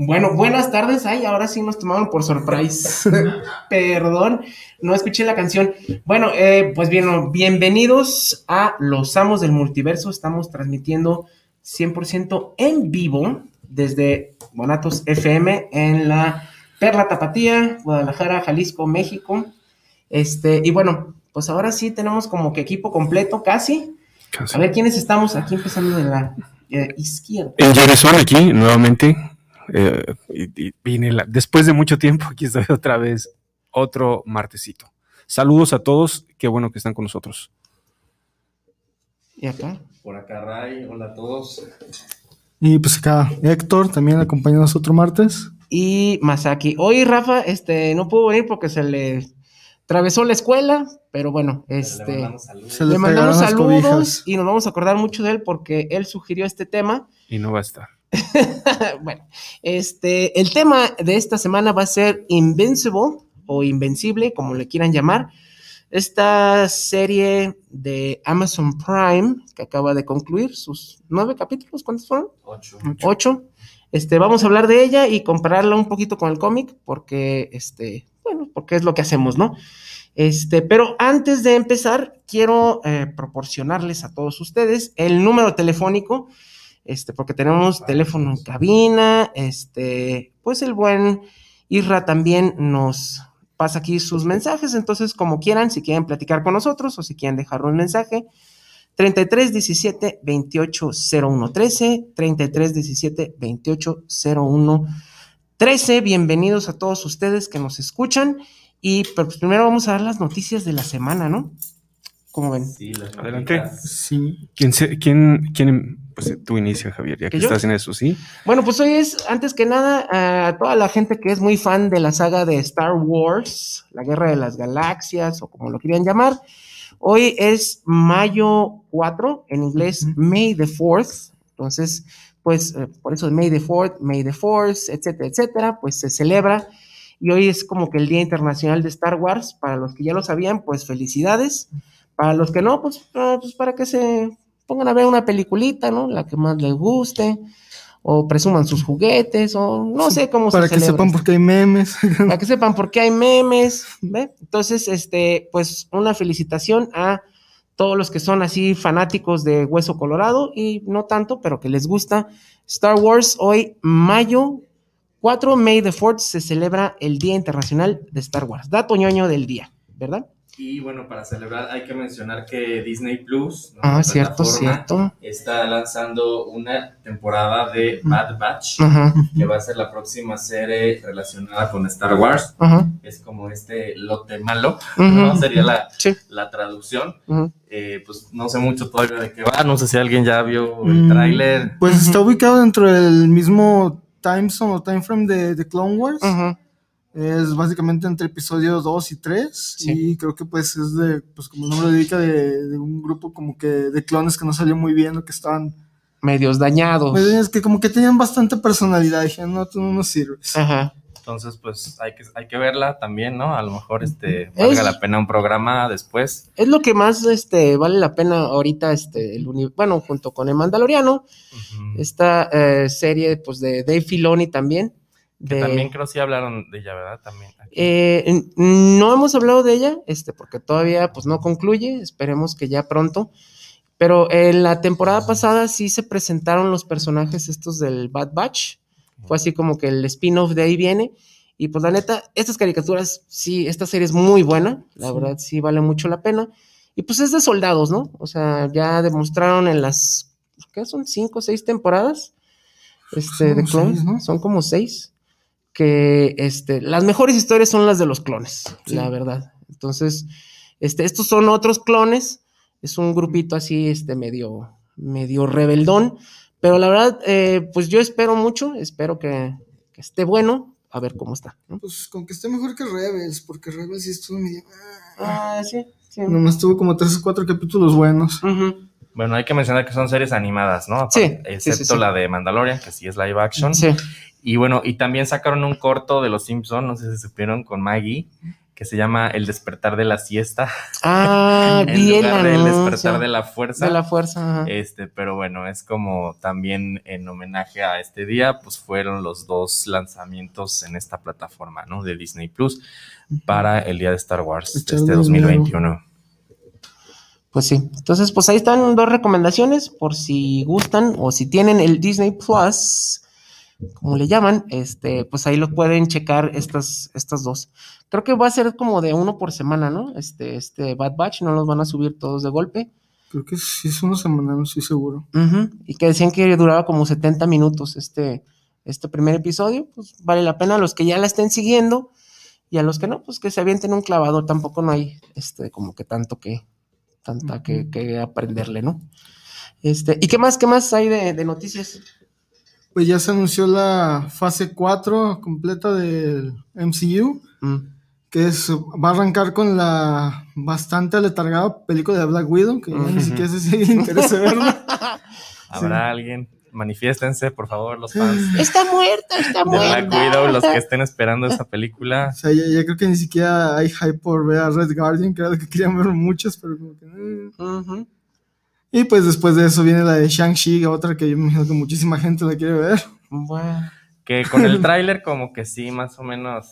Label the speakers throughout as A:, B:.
A: Bueno, buenas tardes. Ay, ahora sí nos tomaron por surprise. Perdón, no escuché la canción. Bueno, eh, pues bien, bienvenidos a Los Amos del Multiverso. Estamos transmitiendo 100% en vivo desde Bonatos FM en la Perla Tapatía, Guadalajara, Jalisco, México. Este, y bueno, pues ahora sí tenemos como que equipo completo casi.
B: Casi.
A: A ver quiénes estamos aquí empezando de la eh, izquierda.
B: En Yeresuan aquí, nuevamente. Eh, y- y vine la- después de mucho tiempo, aquí estoy otra vez, otro martesito. Saludos a todos, qué bueno que están con nosotros.
A: Y acá.
C: Por acá, Ray. Hola a todos.
D: Y pues acá Héctor también acompañándonos otro martes.
A: y Masaki. Hoy Rafa este, no pudo venir porque se le atravesó la escuela, pero bueno,
C: Le
A: este,
C: mandamos saludos.
D: Se
A: le
D: le
A: mandamos saludos y nos vamos a acordar mucho de él porque él sugirió este tema.
B: Y no va a estar.
A: bueno, este, el tema de esta semana va a ser Invincible o Invencible, como le quieran llamar. Esta serie de Amazon Prime que acaba de concluir sus nueve capítulos, ¿cuántos fueron?
C: Ocho.
A: 8. Este, vamos a hablar de ella y compararla un poquito con el cómic, porque, este, bueno, porque es lo que hacemos, ¿no? Este, pero antes de empezar, quiero eh, proporcionarles a todos ustedes el número telefónico, este, porque tenemos teléfono en cabina, este, pues el buen Irra también nos pasa aquí sus mensajes, entonces como quieran, si quieren platicar con nosotros o si quieren dejar un mensaje, 33 17 28 01 13, 33 17 28 01 13. Bienvenidos a todos ustedes que nos escuchan. Y pero, pues, primero vamos a dar las noticias de la semana, ¿no? ¿Cómo ven?
C: Sí, las
B: Adelante.
D: Sí.
B: ¿Quién, se- quién, quién, pues tú inicia, Javier, ya
A: ¿Que yo?
B: estás en eso, ¿sí?
A: Bueno, pues hoy es, antes que nada, a toda la gente que es muy fan de la saga de Star Wars, la Guerra de las Galaxias, o como lo quieran llamar. Hoy es mayo 4, en inglés. May the 4th. Entonces, pues eh, por eso May the 4th, May the 4th, etcétera, etcétera, pues se celebra. Y hoy es como que el Día Internacional de Star Wars. Para los que ya lo sabían, pues felicidades. Para los que no, pues, pues para que se pongan a ver una peliculita, ¿no? La que más les guste, o presuman sus juguetes, o no sé cómo
D: Para
A: se
D: que sepan por qué hay memes.
A: Para que sepan por qué hay memes, ¿ve? Entonces, este, pues una felicitación a todos los que son así fanáticos de Hueso Colorado y no tanto, pero que les gusta Star Wars. Hoy, mayo 4, May the 4th, se celebra el Día Internacional de Star Wars. Dato ñoño del día, ¿verdad?
C: Y bueno, para celebrar hay que mencionar que Disney Plus, ¿no?
A: Ah, cierto, cierto.
C: está lanzando una temporada de Bad Batch,
A: Ajá,
C: que va a ser la próxima serie relacionada con Star Wars.
A: ajá.
C: Es como este lote malo. ¿no? Sería la,
A: Sí.
C: la traducción. Eh, pues no sé mucho todavía de qué va. No sé si alguien ya vio el
D: Mm,
C: tráiler.
D: Pues está ubicado dentro del mismo time zone o time frame de, de Clone Wars. Es básicamente entre episodio 2 y 3.
A: Sí.
D: Y creo que pues es de, pues como el nombre lo indica, de, de un grupo como que de clones que no salió muy bien o que estaban...
A: Medios dañados.
D: Pues, es que como que tenían bastante personalidad. Dije, no, tú no nos sirves.
A: Ajá.
C: Entonces, pues hay que, hay que verla también, ¿no? A lo mejor este valga
A: Es-
C: la pena un programa después.
A: Es lo que más este, vale la pena ahorita, este, el uni- bueno, junto con el Mandaloriano, esta eh, serie pues, de Dave Filoni también.
C: Que
A: de-
C: también creo sí hablaron de ella, ¿verdad? También. aquí.
A: eh, no hemos hablado de ella, este, porque todavía pues, no concluye, esperemos que ya pronto. Pero en la temporada pasada sí se presentaron los personajes estos del Bad Batch. Fue así como que el spin-off de ahí viene. Y pues la neta, estas caricaturas, sí, esta serie es muy buena. La
D: Sí.
A: verdad, sí vale mucho la pena. Y pues es de soldados, ¿no? O sea, ya demostraron en las, ¿qué son? ¿Cinco o seis temporadas? Este, de clones,
D: ¿no?
A: Son como seis. Que, este, las mejores historias son las de los clones,
D: Sí.
A: la verdad. Entonces, este, estos son otros clones. Es un grupito así, este, medio, medio rebeldón. Pero la verdad, eh, pues yo espero mucho, espero que, que esté bueno, a ver cómo está. ¿no?
D: Pues con que esté mejor que Rebels, porque Rebels sí estuvo medio...
A: Ah, sí, sí.
D: Nomás tuvo como tres o cuatro capítulos buenos.
C: Bueno, hay que mencionar que son series animadas, ¿no?
A: Sí,
C: Aparte,
A: sí, sí,
C: Excepto
A: sí.
C: la de Mandalorian, que sí es live action.
A: Sí.
C: Y bueno, y también sacaron un corto de Los Simpsons, no sé si supieron, con Maggie, que se llama El despertar de la siesta.
A: Ah,
C: en
A: bien,
C: lugar del
A: anuncio
C: despertar de la fuerza.
A: de la fuerza. ajá.
C: Este, pero bueno, es como también en homenaje a este día, pues fueron los dos lanzamientos en esta plataforma, ¿no? De Disney Plus para el día de Star Wars de este
D: dinero.
C: 2021.
A: Pues sí. Entonces, pues ahí están dos recomendaciones por si gustan o si tienen el Disney Plus, como le llaman, este, pues ahí lo pueden checar estas, estas dos. Creo que va a ser como de uno por semana, ¿no? Este, este Bad Batch, no los van a subir todos de golpe.
D: Creo que sí es una semana, no estoy seguro.
A: Ujú, Y que decían que duraba como 70 minutos este, este primer episodio, pues vale la pena a los que ya la estén siguiendo y a los que no, pues que se avienten un clavador, tampoco no hay este como que tanto que, tanta que, que aprenderle, ¿no? Este, ¿y qué más, qué más hay de, de noticias?
D: Pues ya se anunció la fase 4 completa del MCU,
A: Mm,
D: que es, va a arrancar con la bastante aletargada película de Black Widow, que ya ni
A: Ujú.
D: siquiera sé si hay interés en verla.
C: ¿Habrá alguien? Manifiéstense, por favor, los fans
A: Está muerta, está muerta.
C: Black Widow, los que estén esperando esa película.
D: O sea, ya, ya creo que ni siquiera hay hype por ver a Red Guardian, lo que querían ver muchos, pero como que... eh.
A: Ujú.
D: Y pues después de eso viene la de Shang-Chi, otra que yo me imagino que muchísima gente la quiere ver.
A: Bueno,
C: Que con el tráiler como que sí, más o menos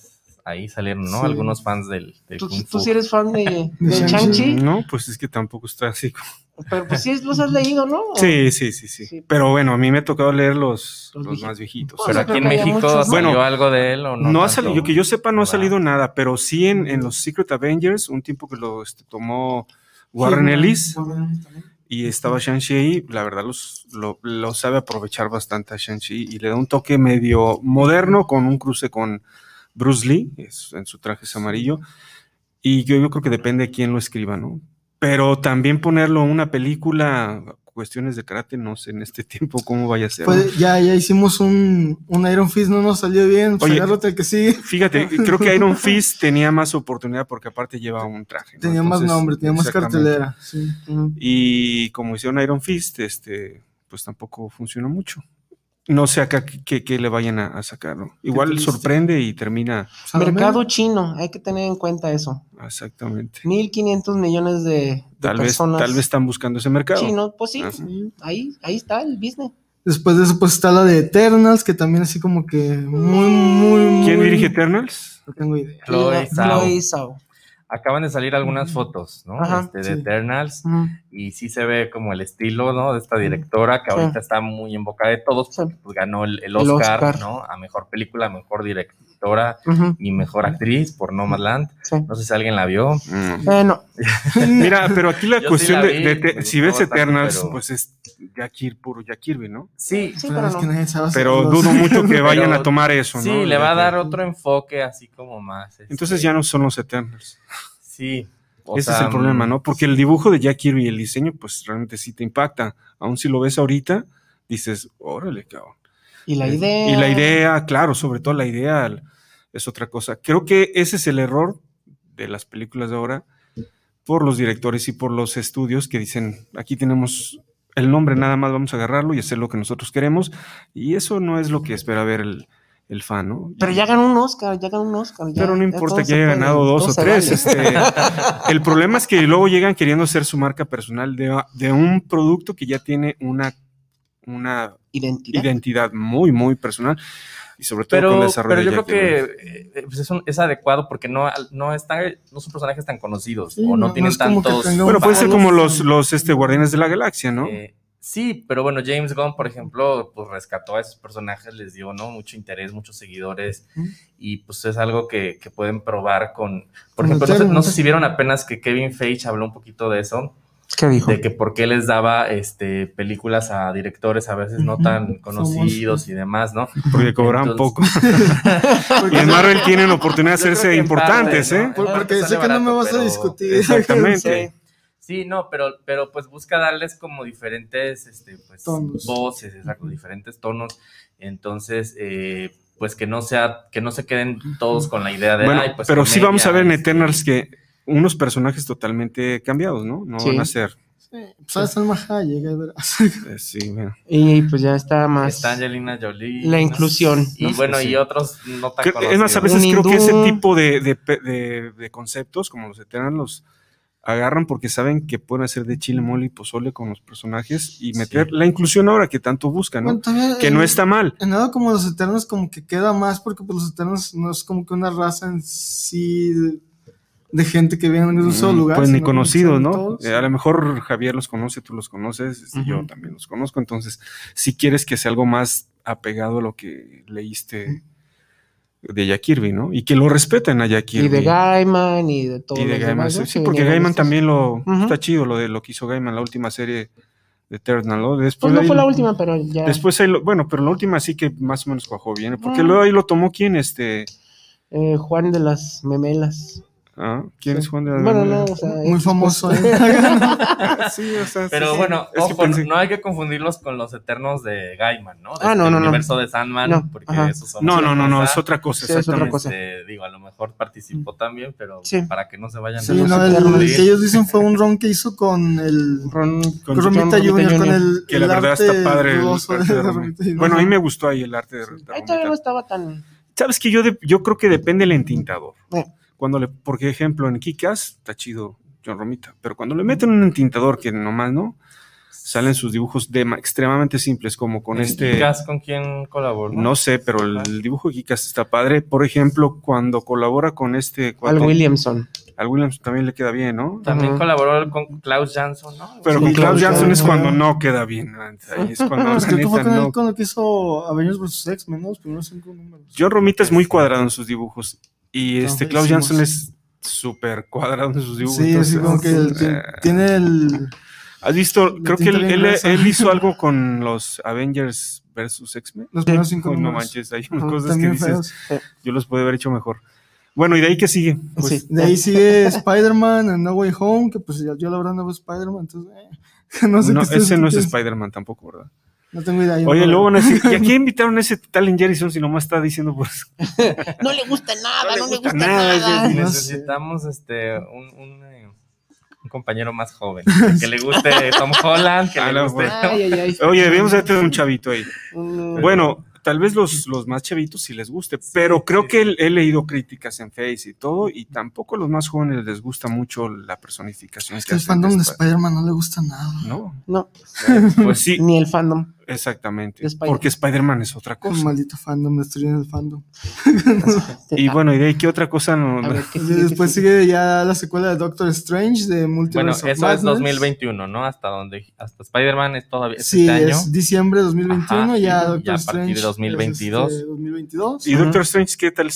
C: ahí salieron, ¿no?
D: Sí.
C: Algunos fans del, del
A: ¿tú,
C: Kung
A: tú sí eres fan de,
D: De
A: de
D: Shang-Chi.
B: No, pues es que tampoco está así. como-
A: pero pues sí los has leído, ¿no?
B: Sí, sí, sí, sí,
A: Sí.
B: Pero bueno, a mí me ha tocado leer los,
A: Los
B: los,
A: viejitos.
B: más viejitos.
A: Pues,
C: Pero
A: yo
C: aquí en México
A: muchos, ¿no?
C: salió
B: Bueno,
C: algo de él o no.
B: No, ha salido, yo que yo sepa, no ha
C: ¿verdad?
B: salido nada, pero sí en, en los Secret Avengers, un tiempo que lo este, tomó Warren
D: Sí,
B: Ellis
D: Warren Ellis también.
B: Y estaba Shang-Chi ahí, la verdad los, lo, lo sabe aprovechar bastante a Shang-Chi y le da un toque medio moderno con un cruce con Bruce Lee, es- en su traje es amarillo, y yo, yo creo que depende de quién lo escriba, ¿no? Pero también ponerlo en una película, cuestiones de karate, no sé en este tiempo cómo vaya a ser. ¿no?
D: Pues ya, ya hicimos un, un Iron Fist, no nos salió bien, pues
B: Oye,
D: el que sigue.
B: Fíjate, creo que Iron Fist tenía más oportunidad porque aparte lleva un traje. ¿no?
D: Tenía más nombre, tenía más cartelera. Sí.
B: Y como hicieron Iron Fist, este, pues tampoco funcionó mucho. No sé acá qué, le vayan a, a sacar, ¿no? Igual sorprende y termina
D: Pues,
A: Mercado chino, hay que tener en cuenta eso.
B: exactamente.
A: 1.500 millones de, de
B: Tal vez,
A: personas
B: tal vez están buscando ese mercado.
A: chinos. Pues sí,
B: Ajá.
D: Sí.
A: ahí, ahí está el business.
D: Después de eso, pues está la de Eternals, que también así como que muy, muy, muy.
B: ¿Quién dirige Eternals?
D: No tengo idea.
C: Chloe
A: Y
C: Acaban de salir algunas fotos, ¿no?
A: Ajá,
C: Este, de
D: sí.
C: Eternals. Y sí se ve como el estilo, ¿no? De esta directora que
A: Sí.
C: ahorita está muy en boca de todos.
A: Sí.
C: porque, pues, ganó el, el
A: El
C: Oscar. ¿no? A mejor película, mejor directora y mejor actriz por Nomadland.
A: sí.
C: No sé si alguien la vio.
B: Mm.
A: Bueno,
B: Mira, pero aquí la
C: Yo sí
B: cuestión
C: la
B: de,
C: vi,
B: de-
C: me
B: de-
C: gustó
B: si ves
C: bastante,
B: Eternals,
C: pero-
B: pues es Jack Kirby, puro Jack Kirby, ¿no?
C: Sí,
A: sí,
D: Pero
A: pero
D: es que
B: Pero dudo mucho que vayan
C: Pero
B: a tomar eso, ¿no?
C: sí, le va a dar otro enfoque así como más. este,
B: Entonces ya no son los Eternals.
C: Sí. o
B: Ese es el problema, ¿no? Porque el dibujo de Jack Kirby y el diseño, pues realmente sí te impacta. Aún si lo ves ahorita, dices, órale, cabrón.
A: y la idea.
B: Y la idea, claro, sobre todo la idea es otra cosa. Creo que ese es el error de las películas de ahora por los directores y por los estudios que dicen, aquí tenemos el nombre, nada más vamos a agarrarlo y hacer lo que nosotros queremos. Y eso no es lo que espera ver el, el fan, ¿no?
A: Pero ya ganó un Oscar, ya ganó un Oscar. ya-
B: Pero no importa que haya
A: puede,
B: ganado dos o tres.
A: vale.
B: este, el problema es que luego llegan queriendo hacer su marca personal de, de un producto que ya tiene una, una
A: Identidad.
B: identidad muy, muy personal. Y sobre todo con el
C: Pero,
B: desarrollo
C: pero yo
B: de
C: creo que eh, pues es, un- es adecuado porque no, no, están, no son personajes tan conocidos
D: Sí,
C: o no,
D: no- no
C: tienen
D: que
C: tantos.
D: tenga
B: Bueno, puede ser como los, los este, Guardianes de la Galaxia, ¿no?
C: Eh, sí, pero bueno, James Gunn, por ejemplo, pues rescató a esos personajes, les dio ¿no? mucho interés, muchos seguidores, y pues es algo que, que pueden probar con. Por ejemplo, no no sé si vieron apenas que Kevin Feige habló un poquito de eso,
A: ¿Qué dijo?
C: de que por qué les daba este películas a directores a veces no tan conocidos y demás, ¿no?
B: Porque cobran
C: Entonces-
B: poco. y en Marvel tienen oportunidad de hacerse importantes,
C: parte,
B: ¿eh?
C: ¿no?
D: Porque
C: parte
D: sé que no me vas a discutir.
B: Exactamente.
A: Sí.
C: Sí, no, pero, pero pues busca darles como diferentes este, pues,
D: Tonos.
C: voces, exacto, diferentes tonos. Entonces, eh, pues que no sea, que no se queden todos con la idea de
B: Bueno,
C: "Ay, pues,
B: pero sí vamos a ver en
C: este".
B: Eternals que unos personajes totalmente cambiados, ¿no? No
A: Sí.
B: van a ser
D: Sí, pues Salma Hayek, verás.
B: Eh, sí, bueno.
A: Y pues ya está más.
C: Está Angelina Jolie.
A: La inclusión,
C: Y
A: ¿no?
C: bueno,
B: Sí.
C: y otros no tan
B: Creo- es más, a veces
A: Un
B: creo que ese tipo de, de de- de conceptos, como los Eternals, los agarran porque saben que pueden hacer de chile, mole y pozole con los personajes y meter la inclusión ahora que tanto buscan, ¿no?
D: Bueno,
B: que
D: en-
B: no está mal.
D: En nada como los Eternos como que queda más porque pues los Eternos no es como que una raza en sí de, de gente que viene en un solo
B: Mm,
D: lugar.
B: Pues ni conocidos, ¿no?
D: todos.
B: Eh, a lo mejor Javier los conoce, tú los conoces, este, yo también los conozco. Entonces, si quieres que sea algo más apegado a lo que leíste de Jack Kirby, ¿no? Y que lo respeten a Jack Kirby.
A: Y de Gaiman y de todo.
B: Y de Gaiman,
A: demás,
B: sí, porque Gaiman también lo está chido lo de lo que hizo Gaiman, la última serie de Eternal, ¿no? Después
A: Pues no
B: ahí-
A: fue la última, pero ya.
B: Después ahí lo- bueno, pero la última sí que más o menos cuajó bien, porque
A: Ah.
B: luego ahí lo tomó quién, este,
A: eh, Juan de las Memelas.
B: ¿Ah? ¿Quién
A: Sí.
B: es Juan de la
A: Bueno, no, o sea.
D: Muy famoso.
A: pues,
D: ¿eh?
B: sí, o sea,
C: Pero
B: sí, sí.
C: bueno,
B: Es que
C: ojo,
B: pensé-
C: no hay que confundirlos con los eternos de Gaiman, ¿no? De
A: Ah, no,
C: este
A: no, no.
C: universo de Sandman,
A: No,
C: porque
A: ajá.
C: esos son
B: No, no, no, no, es otra cosa,
A: Sí, es otra cosa.
C: Este, digo, a lo mejor participó también, pero
A: Sí.
C: para que no se vayan
D: Sí,
C: a
A: los
D: no, el, el que ellos dicen fue un ron que hizo con el
A: Ron,
B: Con
D: Romita
A: Romita
D: con el,
B: Que la
D: el
B: verdad está padre. el Romita.
D: Romita.
B: Bueno, a mí me gustó ahí el arte de, de
A: Ahí
B: Romita.
A: todavía no estaba tan.
B: Sabes que yo, yo creo que depende del entintador.
A: Eh.
B: Cuando le, por ejemplo, en Kikas está chido John Romita, pero cuando le meten un entintador que nomás no, salen sus dibujos de, extremadamente simples, como con
C: ¿En
B: este.
C: Kick-Ass con quién colaboró?
B: No sé, pero el dibujo de Kikas está padre. Por ejemplo, cuando colabora con este.
A: Al Williamson.
B: Al Williams también le queda bien, ¿no?
C: También colaboró con Klaus Jansson, ¿no?
B: Pero
A: Sí,
B: con Klaus
A: Klaus
B: Jansson es cuando no queda bien. es cuando
D: creo que fue
B: no.
D: que hizo Avengers vs. X-Men, ¿no? Los primeros cinco números.
B: John Romita es muy cuadrado en sus dibujos. Y este Klaus. Jansson es súper cuadrado en sus dibujos.
D: Sí,
B: entonces,
D: como que
B: eh,
D: tiene el...
B: ¿Has visto? Creo que él, hizo algo con los Avengers versus X-Men.
D: Los primeros cinco
B: Ay, no manches, hay unas cosas que dices,
D: feos.
B: yo los pude haber hecho mejor. Bueno, ¿y de ahí qué sigue? Pues,
A: Sí.
D: De ahí sigue Spider-Man en No Way Home, que pues ya- yo la verdad no veo Spider-Man, entonces... eh, no sé
B: no,
D: qué
B: ese no es Spider-Man tampoco, ¿verdad?
D: No tengo idea. yo
B: Oye,
D: no
B: luego a decir, ¿y a quién invitaron a ese tal en Jerison si nomás está diciendo, pues,
A: No le gusta nada, no le gusta,
B: nada,
A: nada.
B: es-
D: No
C: Necesitamos este un, un, eh, un compañero más joven, que le guste Tom Holland, que le
B: no,
C: guste...
B: bueno.
A: Ay, ay, ay.
B: oye, debíamos de tener un chavito ahí.
A: Un-
B: Bueno, tal vez los, los más chavitos sí les guste, pero creo
C: sí,
B: que he, he leído críticas en Face y todo, y tampoco a los más jóvenes les gusta mucho la personificación
D: Es
B: que
D: que el fandom de
B: Sp-
D: Spider-Man no le gusta nada.
B: No,
A: No,
B: pues sí,
A: ni el fandom.
B: Exactamente.
A: de.
B: Porque Spider-Man es otra cosa.
D: maldito fandom, destruyen el fandom.
B: Y bueno, ¿y de ahí qué otra cosa no?
A: Ver, ¿qué
D: Y
A: sigue, qué
D: después sigue ya la secuela de Doctor Strange de
C: Bueno,
D: Multiverse
C: eso
D: of
C: es
D: Madness.
C: 2021, ¿no? Hasta donde, hasta Spider-Man es todavía es
D: Sí,
C: este año.
D: es diciembre de 2021,
C: Ajá,
D: ya
C: y
D: Doctor
C: ya a partir de
D: Strange.
C: 2022.
D: es, este, 2022.
B: ¿Y
A: Ajá.
B: Doctor Strange qué tal?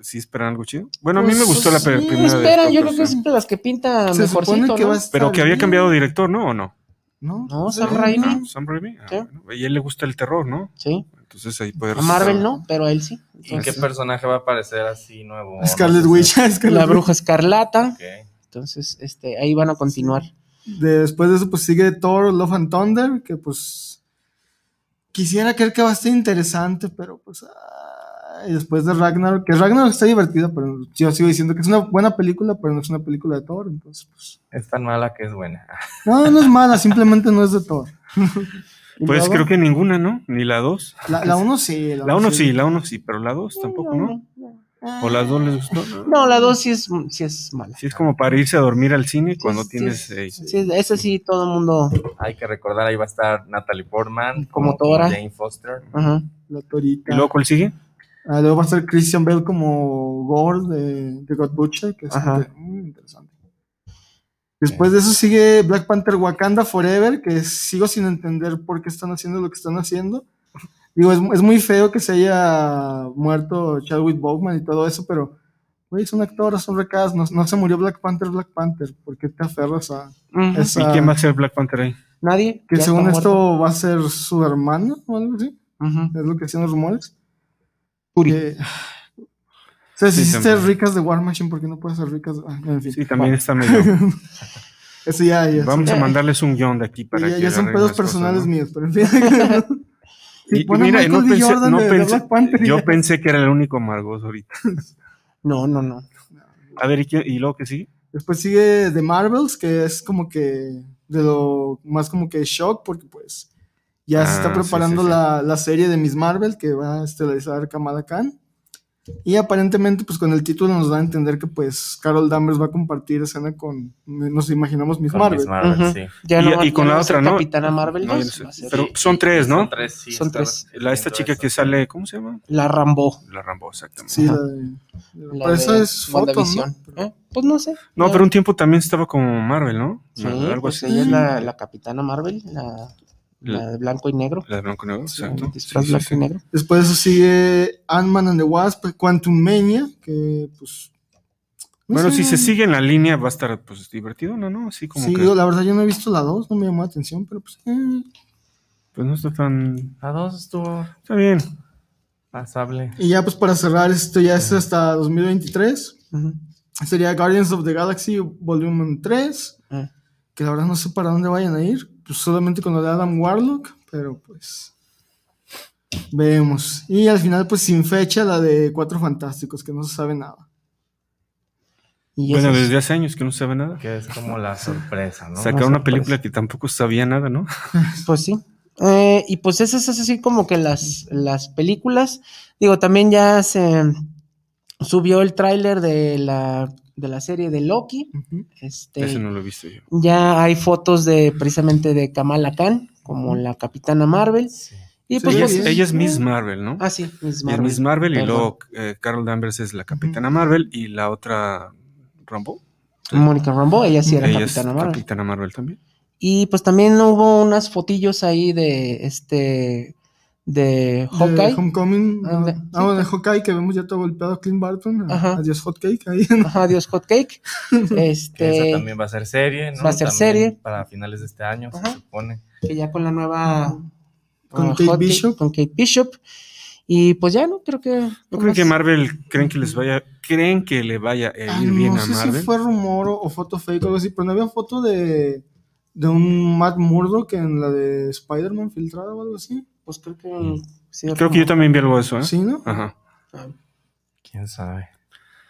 B: ¿Sí esperan algo chido? Bueno, a mí me
D: Pues,
B: gustó la
D: sí,
B: primera de
A: Espera, yo creo que es
B: Strange.
A: siempre las que pinta
D: Se
A: mejorcito,
D: que
A: ¿no?
B: Pero que había cambiado director, ¿no? ¿O no?
D: ¿No?
A: No,
D: Sí,
A: Sam Raimi.
B: Ah, Sam Raimi. Ah,
A: Sí.
B: bueno. Y a él le gusta el terror, ¿no?
A: Sí.
B: Entonces ahí puede
A: A Marvel no, pero a él sí.
C: ¿Y qué
A: Entonces,
C: personaje va a aparecer así nuevo?
D: Scarlet
C: No sé.
D: Witch. Scarlet
A: la
D: Witch.
A: bruja escarlata.
C: Ok.
A: Entonces, este, ahí van a continuar.
D: Después de eso, pues sigue Thor, Love and Thunder, que pues quisiera creer que va a estar interesante, pero pues... ay, después de Ragnarok, que Ragnarok está divertida, pero yo sigo diciendo que es una buena película, pero no es una película de Thor, entonces pues...
C: Es tan mala que es buena.
D: No, no es mala, simplemente no es de Thor.
B: Pues creo que ninguna, ¿no? Ni la dos.
D: La, la uno sí.
B: La uno sí, la uno sí, pero la dos tampoco, ¿no? ¿O las dos les gustó?
A: No, la dos sí es, sí es mala.
B: Sí, es como para irse a dormir al cine cuando
A: sí,
B: tienes...
A: sí.
B: eh,
A: Sí, ese sí, todo el mundo.
C: Hay que recordar, ahí va a estar Natalie Portman
A: Como Tora.
C: Jane Foster.
A: Ajá.
D: La Torita.
B: ¿Y luego cuál sigue?
D: Ah, luego va a estar Christian Bell como Gore de, de God Butcher, que es
A: Ajá.
D: inter- muy interesante. Después de eso sigue Black Panther Wakanda Forever, que sigo sin entender por qué están haciendo lo que están haciendo. Digo, es, es muy feo que se haya muerto Chadwick Boseman y todo eso, pero, güey, es un actor, son recadas, no, no se murió Black Panther, Black Panther, ¿por qué te aferras a
A: Ujú.
D: esa-
B: ¿Y quién va a ser Black Panther ahí?
A: Nadie.
D: que según esto
A: muerto.
D: va a ser su hermano o algo así?
A: Ujú.
D: Es lo que hacían los rumores. Que- o sea, si
B: Sí,
D: hiciste
B: también.
D: ricas de War Machine, ¿por qué no puedes ser ricas? ah, en fin.
B: Sí, también está medio...
D: Eso ya, ya.
B: Vamos
A: sí.
B: a mandarles un guion de aquí para
D: ya,
B: que
D: ya son pedos
B: cosas,
D: personales
B: ¿no?
D: míos, pero en fin.
B: Y,
D: Sí,
B: y mira, no pensé,
D: de-
B: pensé- yo pensé que era el único amargoso ahorita.
A: No, no, no.
B: A ver, ¿y, qué- y luego qué sigue?
D: Después sigue The Marvels, que es como que de lo más como que shock, porque pues ya se
B: Ah,
D: está
B: sí,
D: preparando
B: sí, sí.
D: La, la serie de Miss Marvel que va a estelarizar Kamala Khan. Y aparentemente, pues con el título nos da a entender que pues Carol Danvers va a compartir escena con, nos imaginamos, Miss
C: Con
D: Marvel.
C: Miss Marvel,
A: Ujú.
C: sí.
A: Ya
B: Y-
A: no,
B: y con
A: ya
B: la otra, ¿no?
A: Capitana Marvel
B: No, yo
A: 2,
B: no sé. Pero
C: Sí,
B: son tres, ¿no?
C: Son tres, sí.
A: Son
C: está
A: tres.
B: La, esta chica
C: eso.
B: que sale, ¿cómo se llama?
A: la Rambo.
B: La Rambo, exactamente.
D: Sí,
A: Ajá.
D: la de- esa
A: de
D: es foto, ¿no?
A: ¿Eh? Pues no sé.
B: No, pero un tiempo también estaba como Marvel, ¿no?
A: Sí,
B: Algo
A: pues
B: así.
A: ella es la, la Capitana Marvel, la, la de blanco y negro.
B: La de blanco y negro,
A: Sí,
B: exacto.
A: disfraz
B: sí,
A: blanco
B: sí.
A: y negro.
D: Después de eso sigue Ant-Man and the Wasp, Quantum Mania, que pues... no
B: Bueno,
D: sé,
B: si se sigue en la línea va a estar pues divertido, ¿no? ¿no? Así como
D: Sí,
B: que
D: la verdad yo no he visto la 2, no me llamó la atención, pero pues... eh.
B: pues no está tan
C: La dos estuvo
B: está bien.
C: pasable.
D: Y ya pues para cerrar, esto ya es hasta 2023.
A: Ujú.
D: Sería Guardians of the Galaxy Volumen 3,
A: Ah.
D: que la verdad no sé para dónde vayan a ir, pues solamente con lo de Adam Warlock, pero pues... Vemos. Y al final pues sin fecha la de Cuatro Fantásticos, que no se sabe nada.
A: Y
B: Bueno, desde hace años que no sabe nada.
C: Que es como la sorpresa, ¿no?
B: Sacar
A: Una
B: película que tampoco sabía nada, ¿no?
A: Pues sí. Eh, y pues esas es así como que las, las películas. Digo, también ya se subió el tráiler de la, de la serie de Loki.
D: Ujú.
A: Este,
B: Ese no lo he visto yo.
A: Ya hay fotos de precisamente de Kamala Khan como la Capitana Marvel.
C: Sí.
A: Y
D: Sí,
A: pues
B: ella, es, ella es Miss Marvel, ¿no?
A: Ah, sí, Miss
B: Y
A: Marvel.
B: Miss Marvel y luego eh, Carol Danvers es la Capitana Marvel y la otra Rambo.
A: Mónica Rambeau, ella sí era
B: ella es
A: Capitana Marvel.
B: Capitana Marvel también.
A: Y pues también hubo unas fotillos ahí de este de Hawkeye.
D: De Homecoming.
A: Ah, de-
D: Ah, bueno, de Hawkeye, que vemos ya todo golpeado a Clint Barton.
A: Ajá.
D: Adiós Hotcake ahí.
A: Ajá, Dios Hotcake.
C: Que
A: Este,
C: esa también va a ser serie, ¿no?
A: va a ser
C: También
A: serie.
C: Para finales de este año,
A: Ajá.
C: se supone.
A: que ya con la nueva
D: Con
A: ah,
D: Kate Bishop.
A: con Kate Bishop. Y pues ya no creo que
B: ¿No creen que Marvel creen que les vaya, creen que le vaya a
D: Ah,
B: ir bien
D: no
B: a
D: sé
B: Marvel?
D: si fue rumor o, o foto fake o algo así, pero no había foto de, de un Matt Murdock en la de Spider-Man filtrada o algo así.
A: Pues creo que
C: Mm.
A: sí,
B: Creo que yo también vi algo de eso, ¿eh?
D: Sí, ¿no?
B: Ajá.
C: ¿Quién sabe?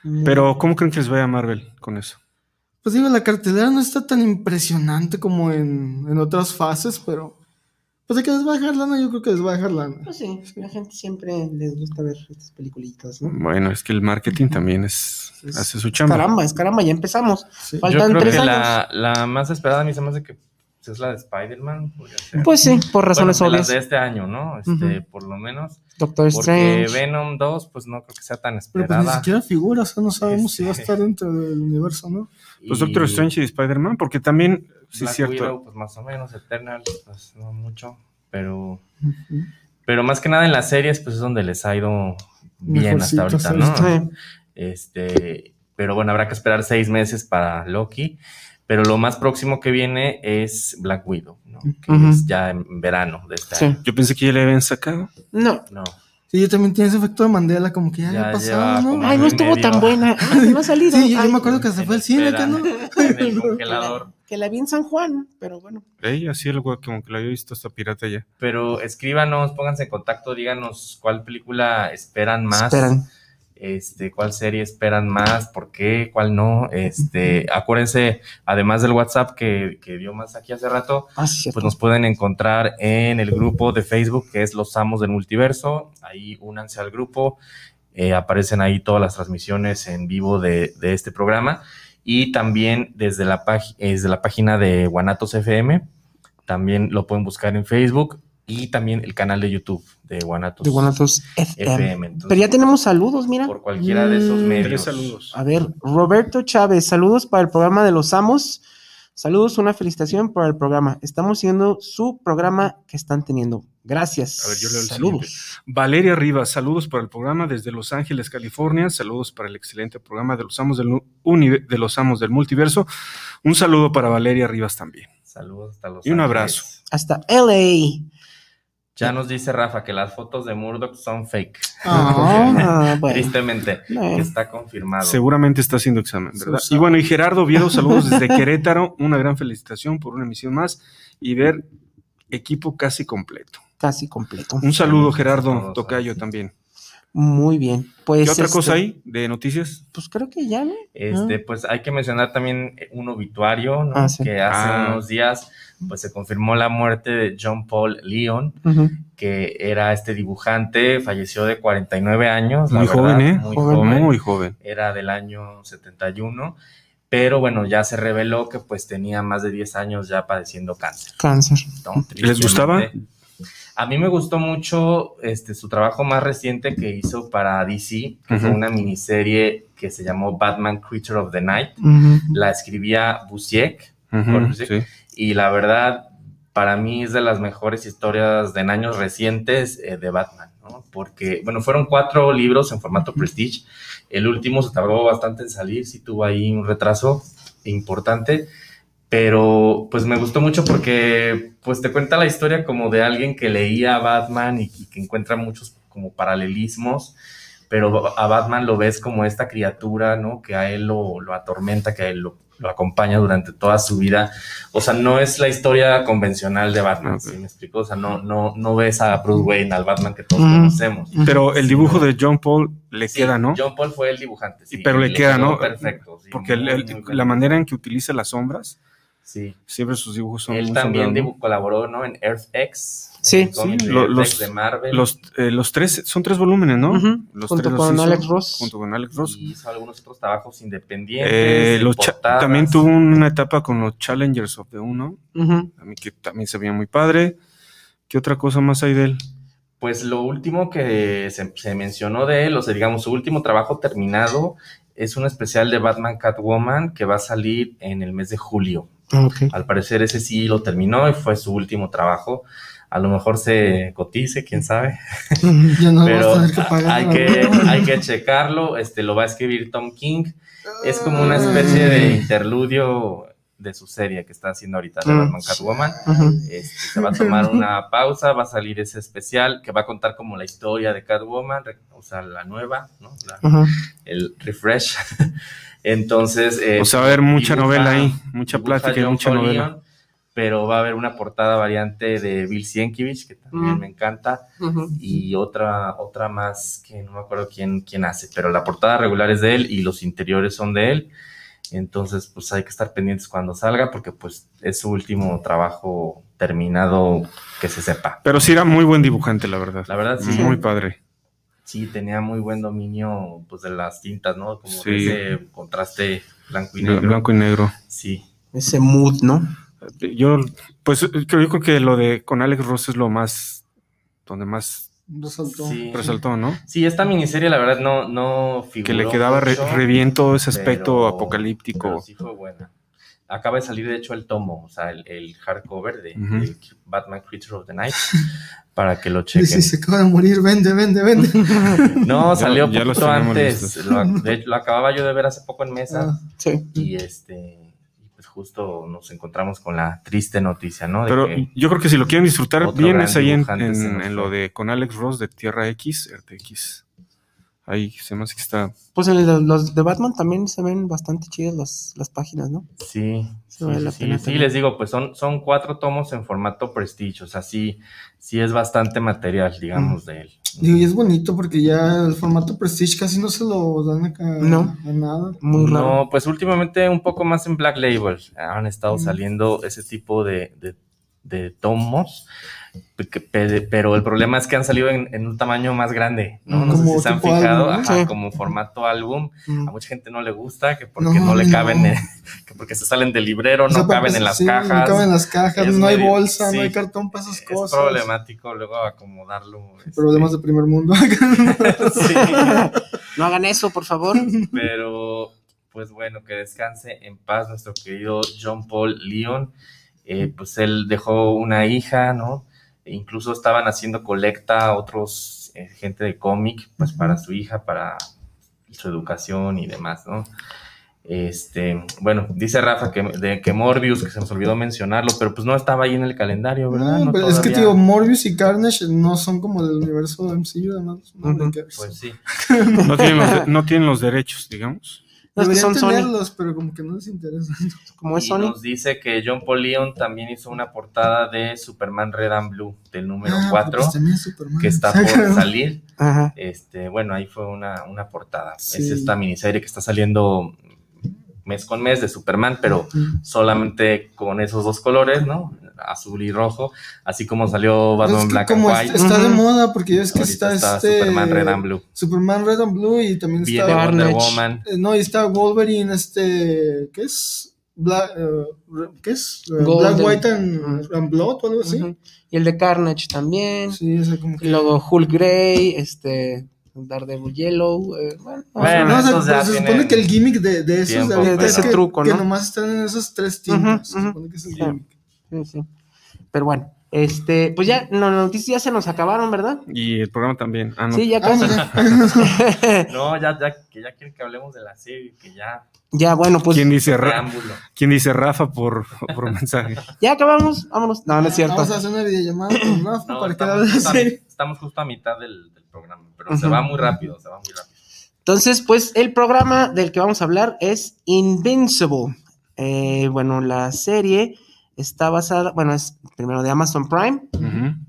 A: Mm,
B: Pero, ¿cómo creen que les vaya a Marvel con eso?
D: Pues digo, la cartelera no está tan impresionante como en, en otras fases, pero pues de que les va a dejar lana, yo creo que les va a dejar lana.
A: Pues sí, la gente siempre les gusta ver estas peliculitas, ¿no?
B: Bueno, es que el marketing también es,
A: Es-
B: hace su chamba.
A: Caramba, es caramba, ya empezamos.
D: Sí.
A: Faltan
C: Yo creo
A: tres
C: que
A: años.
C: la, la más esperada a mí se me hace que pues, es la de Spider-Man. podría ser.
A: Pues sí, por razones
C: Bueno, de
A: obvias.
C: las de este año, ¿no? Este,
A: Ujú.
C: Por lo menos.
A: Doctor
C: Porque
A: Strange.
C: Venom 2, pues no creo que sea tan
D: Pero pues ni
C: esperada.
D: siquiera figura, o sea, no sabemos si va a
C: Este.
D: estar dentro del universo, ¿no?
B: Pues
C: Y
B: Doctor Strange y Spider-Man, porque también, sí
C: Black
B: es cierto.
C: Widow, pues más o menos. Eternal, pues no mucho. Pero, pero más que nada en las series, pues es donde les ha ido bien hasta
D: Mejorcito,
C: ahorita,
D: sí.
C: ¿no?
A: Sí.
C: Este, pero bueno, habrá que esperar seis meses para Loki. Pero lo más próximo que viene es Black Widow, ¿no? Que
A: Ujú.
C: es ya en verano de este
A: Sí.
C: año.
B: Yo pensé que ya le habían sacado.
A: No.
C: No.
D: Sí, yo también tiene ese efecto de Mandela, como que ya,
C: Ya lleva
D: ¿no?
A: Ay, no estuvo
C: medio.
A: tan buena. Ay, no ha salido.
D: Sí, yo,
A: Ay,
D: me acuerdo que se fue al cine,
C: espera,
D: ¿qué no?
C: En el congelador.
A: Que la vi en San Juan, pero bueno.
B: Ella sí, algo como que la había visto hasta pirata ya.
C: Pero escríbanos, pónganse en contacto, díganos cuál película esperan más.
A: Esperan.
C: Este, cuál serie esperan más, por qué, cuál no. Este, acuérdense, además del WhatsApp que, que dio más aquí hace rato,
A: Ah,
C: pues nos pueden encontrar en el grupo de Facebook que es Los Amos del Multiverso. Ahí únanse al grupo. Eh, aparecen ahí todas las transmisiones en vivo de, de este programa. Y también desde la, pag- desde la página de Guanatos FM. También lo pueden buscar en Facebook. Y también el canal de YouTube de Guanatos,
A: de Guanatos FM.
C: FM. Entonces,
A: Pero ya tenemos saludos, mira.
C: por cualquiera de esos
D: Mm,
C: medios.
B: Tres saludos.
A: A ver, Roberto Chávez, saludos para el programa de los amos. Saludos, una felicitación por el programa. Estamos siguiendo su programa que están teniendo. Gracias.
B: A ver, yo leo el
A: Saludos.
B: Valeria Rivas, saludos para el programa desde Los Ángeles, California. Saludos para el excelente programa de los amos del, de los amos del multiverso. Un saludo para Valeria Rivas también.
C: Saludos hasta los
B: Y un
C: Ángeles.
B: abrazo.
A: Hasta LA.
C: Ya nos dice Rafa que las fotos de Murdoch son fake.
A: Ah, bueno.
C: Tristemente,
A: No.
C: que está confirmado.
B: Seguramente está haciendo examen, ¿verdad?
D: Sí,
B: Y bueno, y Gerardo Viedo, saludos desde Querétaro. Una gran felicitación por una emisión más y ver equipo casi completo.
A: Casi completo.
B: Un saludo, Gerardo Tocayo también.
A: Muy bien. Pues,
B: ¿Qué otra
A: este,
B: cosa hay de noticias?
A: Pues creo que ya, ¿no?
C: Este, pues hay que mencionar también un obituario, ¿no?
A: Ah, sí.
C: Que hace
B: Ah.
C: unos días, pues se confirmó la muerte de John Paul Leon, que era este dibujante, falleció de 49 años. la
B: Muy
C: verdad,
B: joven, ¿eh?
C: Muy
A: Joven.
C: joven.
B: Muy joven.
C: Era del año 71. Pero bueno, ya se reveló que pues tenía más de 10 años ya padeciendo cáncer.
A: Cáncer.
B: ¿Les gustaba?
C: A mí me gustó mucho este, su trabajo más reciente que hizo para DC, que fue una miniserie que se llamó Batman Creature of the Night. La escribía Busiek sí. y la verdad, para mí es de las mejores historias de en años recientes eh, de Batman, ¿no? Porque, bueno, fueron cuatro libros en formato Prestige. El último se tardó bastante en salir, sí tuvo ahí un retraso importante, pero pues me gustó mucho porque pues te cuenta la historia como de alguien que leía a Batman y, y que encuentra muchos como paralelismos, pero a Batman lo ves como esta criatura, ¿no? Que a él lo, lo atormenta, que a él lo, lo acompaña durante toda su vida. O sea, no es la historia convencional de Batman,
B: Ok.
C: ¿sí me explico? O sea, no, no, no ves a Bruce Wayne, al Batman que todos
A: Ujú.
C: conocemos.
B: Pero el dibujo de John Paul le
C: Sí,
B: queda, ¿no?
C: John Paul fue el dibujante, sí.
B: pero le queda,
C: quedó
B: ¿no?
C: Perfecto. sí,
B: Porque
C: muy,
B: el-
C: muy
B: la manera en que utiliza las sombras,
C: Sí.
B: siempre sus dibujos son
C: Él
B: muy
C: también colaboró, ¿no? En Earth X.
A: Sí.
B: Sí, lo- los-
C: de Marvel.
B: Los, eh, los tres, son tres volúmenes, ¿no? Los
A: junto
B: tres los
A: con
B: hizo
A: Alex Ross.
B: Junto con Alex Ross.
C: Y hizo algunos otros trabajos independientes.
B: Eh, los también tuvo una etapa con los Challengers of the Uno, a mí que también se veía muy padre. ¿Qué otra cosa más hay de él?
C: Pues lo último que se, se mencionó de él, o sea, digamos, su último trabajo terminado es un especial de Batman Catwoman que va a salir en el mes de julio.
A: Ok.
C: Al parecer ese sí lo terminó y fue su último trabajo. A lo mejor se cotice, quién sabe.
D: Ya no
C: Pero
D: vas a tener que pagar.
C: hay que, hay que checarlo. Este lo va a escribir Tom King. Es como una especie de interludio de su serie que está haciendo ahorita de
A: Mm.
C: Batman Catwoman. Este, se va a tomar una pausa, va a salir ese especial que va a contar como la historia de Catwoman, o sea, la nueva, ¿no? La- el refresh. Entonces. eh,
B: O sea, va a haber mucha
C: dibuja-
B: novela ahí, mucha plática y mucha novela.
C: Leon, pero va a haber una portada variante de Bill Sienkiewicz, que también
A: Mm.
C: me encanta, y otra, otra más que no me acuerdo quién, quién hace, pero la portada regular es de él y los interiores son de él. Entonces, pues hay que estar pendientes cuando salga, porque pues es su último trabajo terminado que se sepa.
B: Pero sí era muy buen dibujante, la verdad.
C: La verdad, sí.
B: Muy padre.
C: Sí, tenía muy buen dominio pues de las tintas, ¿no? Como
B: Sí.
C: ese contraste blanco y negro.
B: Blanco y negro.
C: Sí.
A: Ese mood, ¿no?
B: Yo, pues, yo creo que lo de con Alex Ross es lo más, donde más
D: Resaltó.
C: Sí.
B: resaltó, ¿no?
C: Sí, esta miniserie la verdad no, no figuró
B: Que le quedaba re, re bien todo ese aspecto
C: pero-
B: apocalíptico.
C: pero sí fue buena. Acaba de salir de hecho el tomo, o sea, el, el hardcover de, Batman Creature of the Night para que lo chequen.
D: sí, se acaba de morir, vende, vende, vende.
C: No, salió
B: ya
C: poquito
B: tenemos
C: antes. Lo, de hecho, lo acababa yo de ver hace poco en mesa.
D: Ah,
A: Sí.
C: y este y pues justo nos encontramos con la triste noticia, ¿no? De
B: Pero
C: que-
B: yo creo que si lo quieren disfrutar bien es ahí en, en- lo de con Alex Ross de Tierra X, RTX. Ahí se me hace que está.
A: Pues en el- los de Batman también se ven bastante chidas las, las páginas, ¿no?
C: Sí, sí,
A: vale
C: sí,
A: la
C: sí,
A: pena
C: sí,
A: también.
C: les digo, pues son, son cuatro tomos en formato Prestige, o sea, sí, sí es bastante material, digamos, de él.
D: Digo, y es bonito porque ya el formato Prestige casi no se lo dan acá
A: No.
D: a nada.
A: Muy raro.
C: No, pues últimamente un poco más en Black Label han estado
D: Mm.
C: saliendo ese tipo de, de, de tomos, pero el problema es que han salido en, en un tamaño más grande, ¿no? No sé si se han fijado,
D: álbum,
C: ajá,
A: Sí.
C: como formato álbum.
A: Mm.
C: A mucha gente no le gusta, que porque
D: No,
C: no, le
D: no.
C: caben, en- que porque se salen del librero,
D: O sea,
C: no caben
D: pues,
C: en las
D: sí,
C: cajas.
D: No caben en las cajas,
C: Es
D: no hay
C: medio-
D: bolsa,
C: sí.
D: no hay cartón para esas
C: es
D: cosas.
C: problemático luego acomodarlo. este,
D: Problemas de primer mundo.
C: sí,
A: No hagan eso, por favor.
C: pero pues bueno, que descanse en paz nuestro querido John Paul Leon. Eh, pues él dejó una hija, ¿no? E incluso estaban haciendo colecta a otros eh, gente de cómic, pues para su hija, para su educación y demás, ¿no? Este, bueno, dice Rafa que, de, que Morbius, que se nos olvidó mencionarlo, pero pues no estaba ahí en el calendario, ¿verdad?
D: No,
C: No
D: pero es que, tío, Morbius y Carnage no son como del universo de MCU, además. No, de que-
C: Pues sí.
B: No tienen los, de- no tienen los derechos, digamos.
A: No, es que
D: Deberían
A: son Sony.
D: tenerlos, pero como que no les interesa.
A: Como es
C: y
A: Sony.
C: nos dice que John Paul Leon también hizo una portada de Superman Red and Blue del número
D: Ah,
C: 4
D: pues
C: que está por salir.
A: Ajá.
C: Este, bueno, ahí fue una, una portada.
D: Sí.
C: Es esta miniserie que está saliendo mes con mes de Superman, pero solamente con esos dos colores, ¿no? Azul y rojo, así como salió
D: Pues
C: Batman
D: es que
C: Black and
D: como
C: White.
D: est- está de moda, porque ya es que está,
C: está
D: este.
C: Superman Red and Blue.
D: Superman Red and Blue y también
C: Viene
D: está.
C: Wonder. Woman.
D: eh, no, y está Wolverine, este. ¿Qué es? Black, eh, ¿Qué es? Eh,
A: Golden.
D: Black, White and, and Blood o algo así.
A: Y el de Carnage también.
D: Sí, o sea, como que.
A: Y luego Hulk Grey, este, Daredevil Yellow. eh, bueno, o sea,
C: Bueno,
D: no, o sea,
C: esos
D: se supone que el gimmick de, de esos
C: tiempo,
D: de ahorita
C: pero-
D: es
A: De ese
D: que,
A: truco,
D: que
A: ¿no?
D: nomás están en esas tres tintas.
A: Ujú,
D: se
A: ujú.
D: supone que es el
A: Sí.
D: gimmick.
A: sí, sí. Pero bueno, este, pues ya, no, las noticias ya se nos acabaron, ¿verdad?
B: Y el programa también. Ah, no.
A: Sí, ya
D: Ah,
A: casi.
C: No, ya, ya, que ya quieren que hablemos de la serie, que ya.
A: ya, bueno, pues
B: ¿Quién dice, Ra-. ¿Quién dice Rafa por, por mensaje?
A: ya acabamos, vámonos. No, no es cierto.
D: Vamos a hacer una videollamada con Rafa
C: No,
D: para que hable de
C: justo a,
D: serie.
C: Estamos justo a mitad del, del programa, pero se va muy rápido, se va muy rápido.
A: Entonces, pues el programa del que vamos a hablar es Invincible. Eh, bueno, la serie está basada, bueno, es primero de Amazon Prime,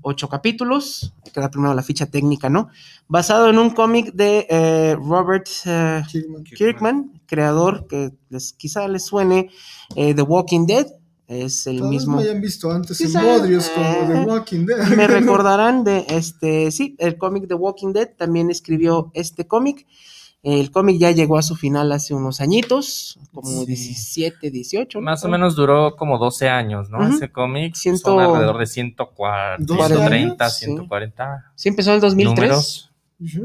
A: ocho capítulos, hay que dar primero la ficha técnica, ¿no? Basado en un cómic de eh, Robert eh,
D: Kirkman.
A: Kirkman, creador que les, quizá les suene eh, The Walking Dead, es el
D: Todos
A: mismo.
D: lo hayan visto antes en
A: Quizá,
D: bodrios como
A: eh,
D: The Walking Dead.
A: Me recordarán de este, sí, el cómic de Walking Dead también escribió este cómic. El cómic ya llegó a su final hace unos añitos, como
D: Sí.
A: 17, 18. ¿no?
C: Más o menos duró como 12 años, ¿no?
A: Ujú.
C: Ese cómic.
A: Ciento-
C: Son alrededor de 140,
D: 12
C: 130,
A: años, sí.
C: 140
A: Sí, empezó en el 2003.
C: números.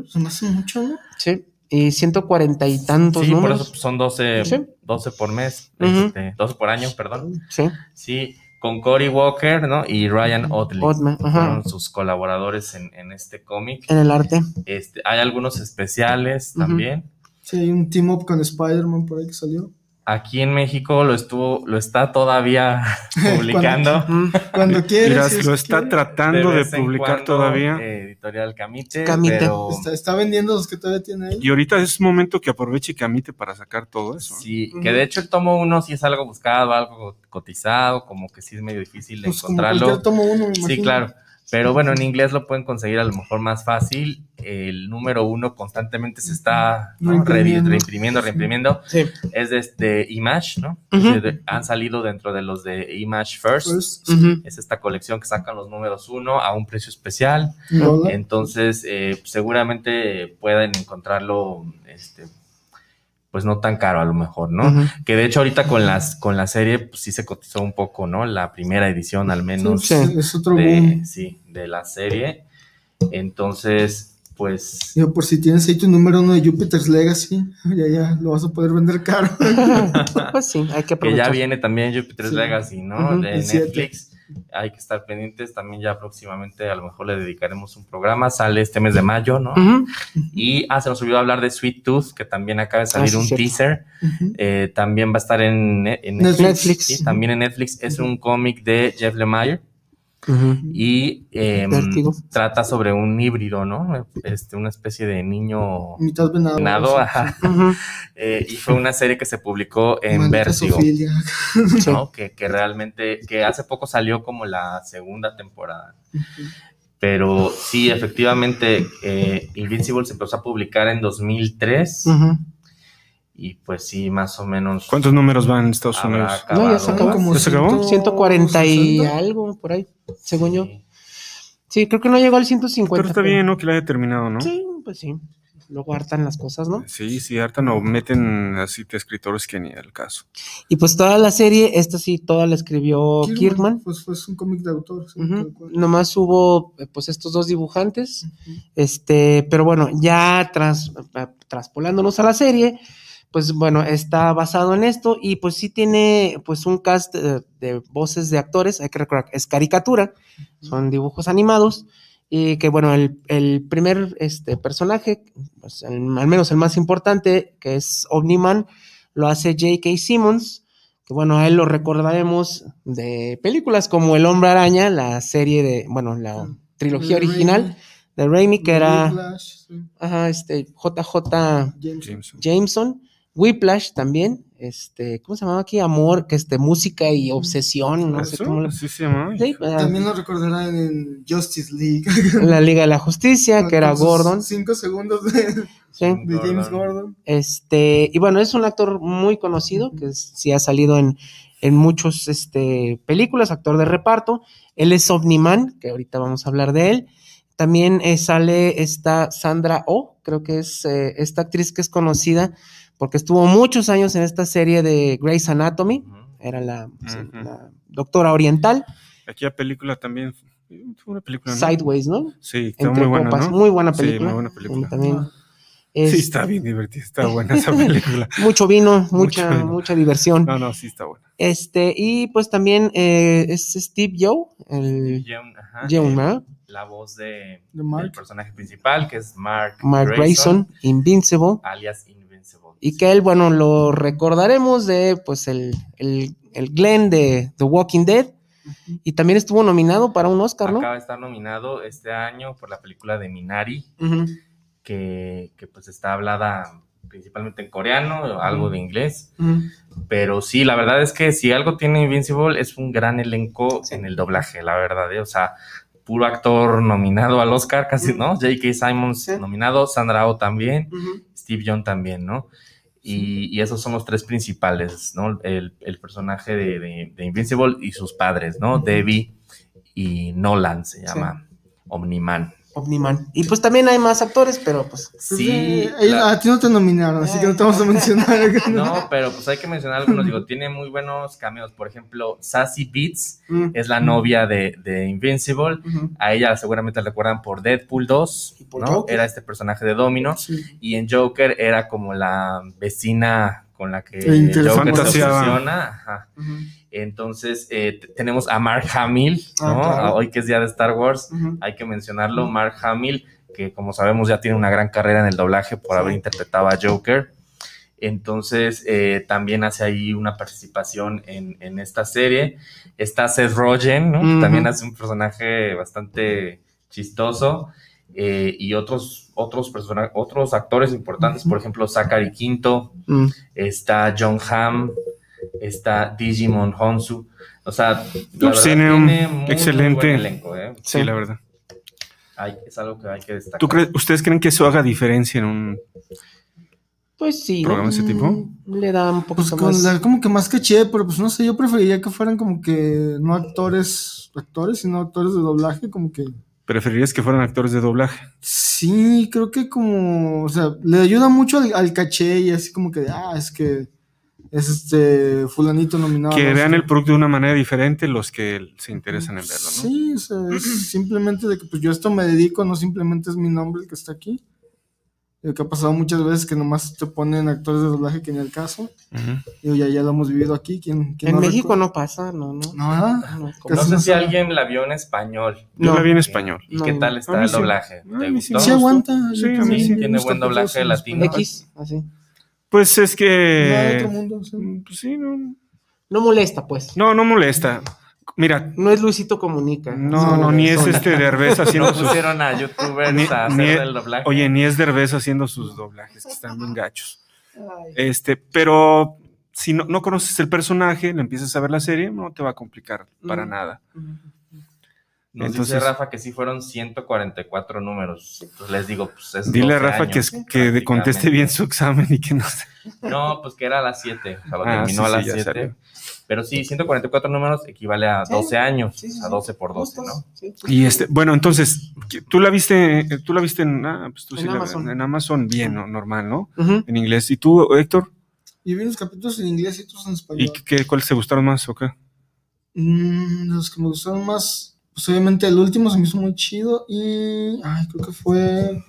D: Se me hace mucho, ¿no?
A: Sí, y 140 y tantos
C: Sí, por eso son 12,
A: Sí.
C: 12 por mes,
A: Ujú.
C: este, 12 por año, perdón.
A: Sí,
C: Sí, con Cory Walker, ¿no? Y Ryan Otley.
A: Ottman, ajá.
C: Fueron sus colaboradores en, en este cómic.
A: en el arte.
C: Este, hay algunos especiales también.
D: Sí, hay un team up con Spider-Man por ahí que salió.
C: Aquí en México lo estuvo, lo está todavía publicando.
D: Cuando quieres.
B: Mira,
D: si es
B: lo está
D: quiere.
B: tratando de, publicar
C: cuando,
B: todavía.
C: eh, editorial Camite,
A: Camite.
C: pero
D: Está, está vendiendo los que todavía tiene ahí.
B: Y ahorita es momento que aproveche Camite para sacar todo eso.
C: sí,
A: Ujú.
C: que de hecho el tomo uno sí es algo buscado, algo cotizado, como que sí es medio difícil de
D: Pues como
C: encontrarlo.
D: cualquier tomo uno, me
C: Sí, claro. Pero bueno, en inglés lo pueden conseguir a lo mejor más fácil. El número uno constantemente se está ¿no?
D: Reimprimiendo.
C: Reimprimiendo, reimprimiendo.
A: sí.
C: Es de este Image, ¿no? Han salido dentro de los de Image First. Es esta colección que sacan los números uno a un precio especial.
D: ¿no?
C: Entonces, eh, seguramente pueden encontrarlo, este, pues no tan caro a lo mejor, ¿no? Que de hecho ahorita con las con la serie, pues sí se cotizó un poco, ¿no? La primera edición al menos
D: Sí. Es otro boom.
C: de, sí, de la serie. Entonces, pues
D: Digo, por si tienes ahí tu número uno de Jupiter's Legacy, ya, ya, lo vas a poder vender caro.
A: pues sí, hay que
C: que
A: aprovechar.
C: ya viene también Jupiter's
D: Sí.
C: Legacy, ¿no? De
D: el siete.
C: Hay que estar pendientes. También ya próximamente a lo mejor le dedicaremos un programa. Sale este mes de mayo, ¿no? Y ah, se nos olvidó hablar de Sweet Tooth, que también acaba de salir
A: Ah,
C: un teaser. Eh, también va a estar en, Ne- en
D: Netflix.
A: Netflix.
C: Sí, también en Netflix. Es un cómic de Jeff Lemire Y em, trata sobre un híbrido, ¿no? Este, una especie de niño
D: Mitad venado.
C: Eh, y fue una serie que se publicó en
D: Maldita
C: Vértigo. ¿no? Que, que realmente, que hace poco salió como la segunda temporada. Pero sí, efectivamente, eh, Invincible se empezó a publicar en 2003
A: Ujú.
C: Y pues sí, más o menos.
B: ¿Cuántos números van en Estados Unidos?
C: acabado.
A: No, ya se acabó.
D: Como
B: ¿Ya se acabó?
A: 140 y
D: 160.
A: algo por ahí, según yo.
C: Sí.
A: Creo que no llegó al 150.
B: Pero está bien, ¿no? Que lo haya terminado, ¿no?
A: Sí, pues sí. Luego hartan las cosas, ¿no?
B: Sí, sí, harta no meten así de escritores que ni el caso.
A: Y pues toda la serie, esta sí, toda la escribió Kirkman.
D: Pues fue un cómic de autor. sí, tal cual.
A: Nomás hubo eh, pues estos dos dibujantes. Este, pero bueno, ya tras, eh, traspolándonos a la serie, pues bueno, está basado en esto y pues sí tiene pues un cast de, de voces de actores, hay que recordar, es caricatura, son dibujos animados y que bueno, el, el primer este, personaje, pues, el- al menos el más importante, que es Omniman, lo hace J.K. Simmons, que bueno, a él lo recordaremos de películas como El Hombre Araña, la serie de, bueno, la trilogía
D: De
A: original
D: Raimi,
A: de Raimi, que era
D: sí,
A: ajá, este JJ
D: James.
B: Jameson.
A: Jameson, Whiplash también, este, ¿cómo se llamaba aquí? Amor, que este, música y obsesión, no sé cómo lo...
B: ¿Así se llamaba?
A: Sí, eh,
D: También lo recordarán en Justice League.
A: la Liga de la Justicia, que era Gordon.
D: Cinco segundos de,
A: sí.
D: de James Gordon.
A: Este, y bueno, es un actor muy conocido, que es- sí ha salido en, en muchos este, películas, actor de reparto. Él es Omniman, que ahorita vamos a hablar de él. También eh, sale esta Sandra Oh, creo que es eh, esta actriz que es conocida porque estuvo muchos años en esta serie de Grey's Anatomy. Era la, sí,
B: Ujú.
A: la doctora oriental,
B: Aquella película también. Fue una película. ¿no?
A: Sideways, ¿no?
B: Sí, está
A: Entre
B: muy buena.
A: copas.
B: ¿no?
A: Muy buena
B: Sí,
A: película.
B: muy buena película.
A: También,
D: Ah.
A: es-
B: Sí, está bien divertida. Está buena esa película.
A: Mucho vino, mucha,
B: vino.
A: mucha diversión.
B: No, no, sí está buena.
A: Este, y pues también eh, es Steve Joe, el
C: Yeun, ajá,
A: Yeun,
C: eh,
A: ¿verdad?
C: La voz de,
D: De Mark.
C: del personaje principal, que es Mark,
A: Mark Grayson, Invincible,
C: alias Invincible.
A: Y que él, bueno, lo recordaremos de pues el, el, el Glenn de The Walking Dead, y también estuvo nominado para un Oscar, ¿no?
C: Acaba de estar nominado este año por la película de Minari, que, que, pues está hablada principalmente en coreano, algo de inglés. Pero sí, la verdad es que si algo tiene Invincible es un gran elenco
A: Sí.
C: en el doblaje, la verdad. ¿eh? O sea, puro actor nominado al Oscar, casi, ¿no? J.K. Simons
A: Sí.
C: nominado, Sandra Oh también. Steve Young también, ¿no? Y, y esos son los tres principales, ¿no? El, el personaje de, de- de Invincible y sus padres, ¿no? Debbie y Nolan se llama Omniman.
A: Omniman. Y pues también hay más actores, pero pues.
D: Pues,
C: Sí,
D: eh,
C: la-
D: a ti no te nominaron, así que no te vamos a mencionar.
C: no, pero pues hay que mencionar algunos, digo, tiene muy buenos cameos. Por ejemplo, Sassy Beats
A: mm,
C: es la novia de, de Invincible. A ella seguramente la recuerdan por Deadpool 2,
A: Y por
C: ¿no?
A: Joker.
C: Era este personaje de Domino.
D: Sí.
C: Y en Joker era como la vecina con la que. Joker se obsesiona. Ajá. Entonces, eh, tenemos a Mark Hamill,
A: Ah,
C: ¿no?
A: claro.
C: Hoy que es día de Star Wars, hay que mencionarlo. Mark Hamill, que como sabemos ya tiene una gran carrera en el doblaje por
A: Sí.
C: haber interpretado a Joker. Entonces, eh, también hace ahí una participación en, en esta serie. Está Seth Rogen, ¿no? Que también hace un personaje bastante chistoso. eh, y otros, otros, otros actores importantes, por ejemplo, Zachary Quinto,
A: Mm.
C: está John Hamm, está Digimon Honsu. O sea, la
B: Pues
C: verdad,
B: tiene un
C: muy,
B: excelente-
C: muy buen elenco, ¿eh?
B: Sí,
A: Sí.
B: la verdad.
C: Hay- es algo que hay que destacar.
B: ¿Tú crees, ¿Ustedes creen que eso haga diferencia en un
A: Pues
B: programa de ese tipo?
A: Le da un
D: Pues
A: poquito
D: con
A: más.
D: la- como que más caché, pero pues no sé, yo preferiría que fueran como que no actores, actores, sino actores de doblaje, como que
B: ¿Preferirías que fueran actores de doblaje?
D: sí, creo que como, o sea, le ayuda mucho al, al caché y así como que, ah, es que es este fulanito nominado.
B: que vean el producto de una manera diferente los que se interesan en verlo, ¿no?
D: Sí, o sea, es simplemente de que pues yo a esto me dedico, no simplemente es mi nombre el que está aquí. Lo que ha pasado muchas veces que nomás te ponen actores de doblaje que ni el caso.
B: Ujú.
D: Y ya, ya lo hemos vivido aquí. ¿Quién, quién
A: En
D: no
A: México
D: recuerda?
A: no pasa, no, no.
D: No.
A: No,
C: No sé
D: no
C: si
D: sabe.
C: alguien la vio en español.
B: Yo
A: No.
B: la vi en español.
C: ¿Y
A: No,
C: qué
A: no.
C: tal está el
B: sí.
C: doblaje?
B: A
C: ¿Te
B: sí
C: gustó?
D: Sí aguanta.
B: Sí, sí.
C: Tiene buen doblaje
D: en
C: latino.
A: X, así.
B: Pues es
D: Nada de
B: que...
D: otro mundo, sí.
B: Mm, pues sí, no,
A: No molesta, pues.
B: no, no molesta. Mira,
A: No es Luisito Comunica.
B: no, no, ni es este Derbez haciendo
C: No
B: sus...
C: pusieron a youtubers
B: Ni-
C: a hacer
B: ni-
C: el doblaje.
B: Oye, ni es Derbez haciendo sus doblajes, que están bien gachos.
A: Ay.
B: Este, pero si no, no conoces el personaje, le empiezas a ver la serie, no te va a complicar para
A: Mm.
B: nada.
C: Nos
B: entonces-
C: dice Rafa que sí fueron 144 números. Entonces les digo, pues es
B: Dile a
C: 12
B: Rafa que,
C: años,
B: es- que de- conteste bien su examen y que no sé.
C: No, pues que era a las 7. O sea, lo
B: Ah,
C: terminó
B: sí,
C: a
B: sí,
C: las
B: ya
C: 7.
B: salió.
C: Pero sí, 144 números equivale a
A: Sí.
C: 12 años.
A: Sí, sí,
C: a
A: sí.
C: 12 por 12,
A: Justos,
C: ¿no?
A: sí, justos.
B: Y este, bueno, entonces, tú la viste, tú la viste en, ah, pues tú
A: En
B: sí la-
A: Amazon.
B: en Amazon, bien, ¿no? normal, ¿no?
A: Ujú.
B: En inglés. ¿Y tú, Héctor?
D: Y vi los capítulos en inglés y otros en
B: ¿Y
D: español.
B: qué, cuáles te gustaron más o qué?
D: Mm, los que me gustaron más, pues obviamente el último se me hizo muy chido y, ay, creo que fue,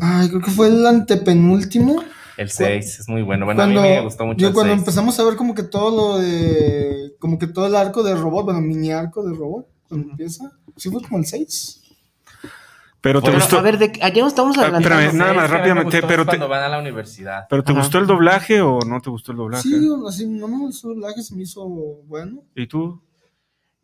D: ay, creo que fue el antepenúltimo.
C: El 6 es muy bueno. Bueno, a
D: cuando,
C: mí me gustó mucho
D: yo
C: el
D: cuando
C: 6.
D: empezamos a ver como que todo lo de, como que todo el arco de robot, bueno, mini arco de robot, cuando empieza, sí fue como el 6.
B: Pero te
C: Bueno,
B: gustó,
A: A ver, de, allá estamos
B: Ah,
A: adelantando.
B: espérame, nada más, rápidamente, pero te-
C: cuando van a la universidad.
B: pero te
A: Ajá.
B: gustó el doblaje o no te gustó el doblaje?
D: Sí, así, no me gustó el doblaje, se me hizo bueno.
B: ¿Y tú?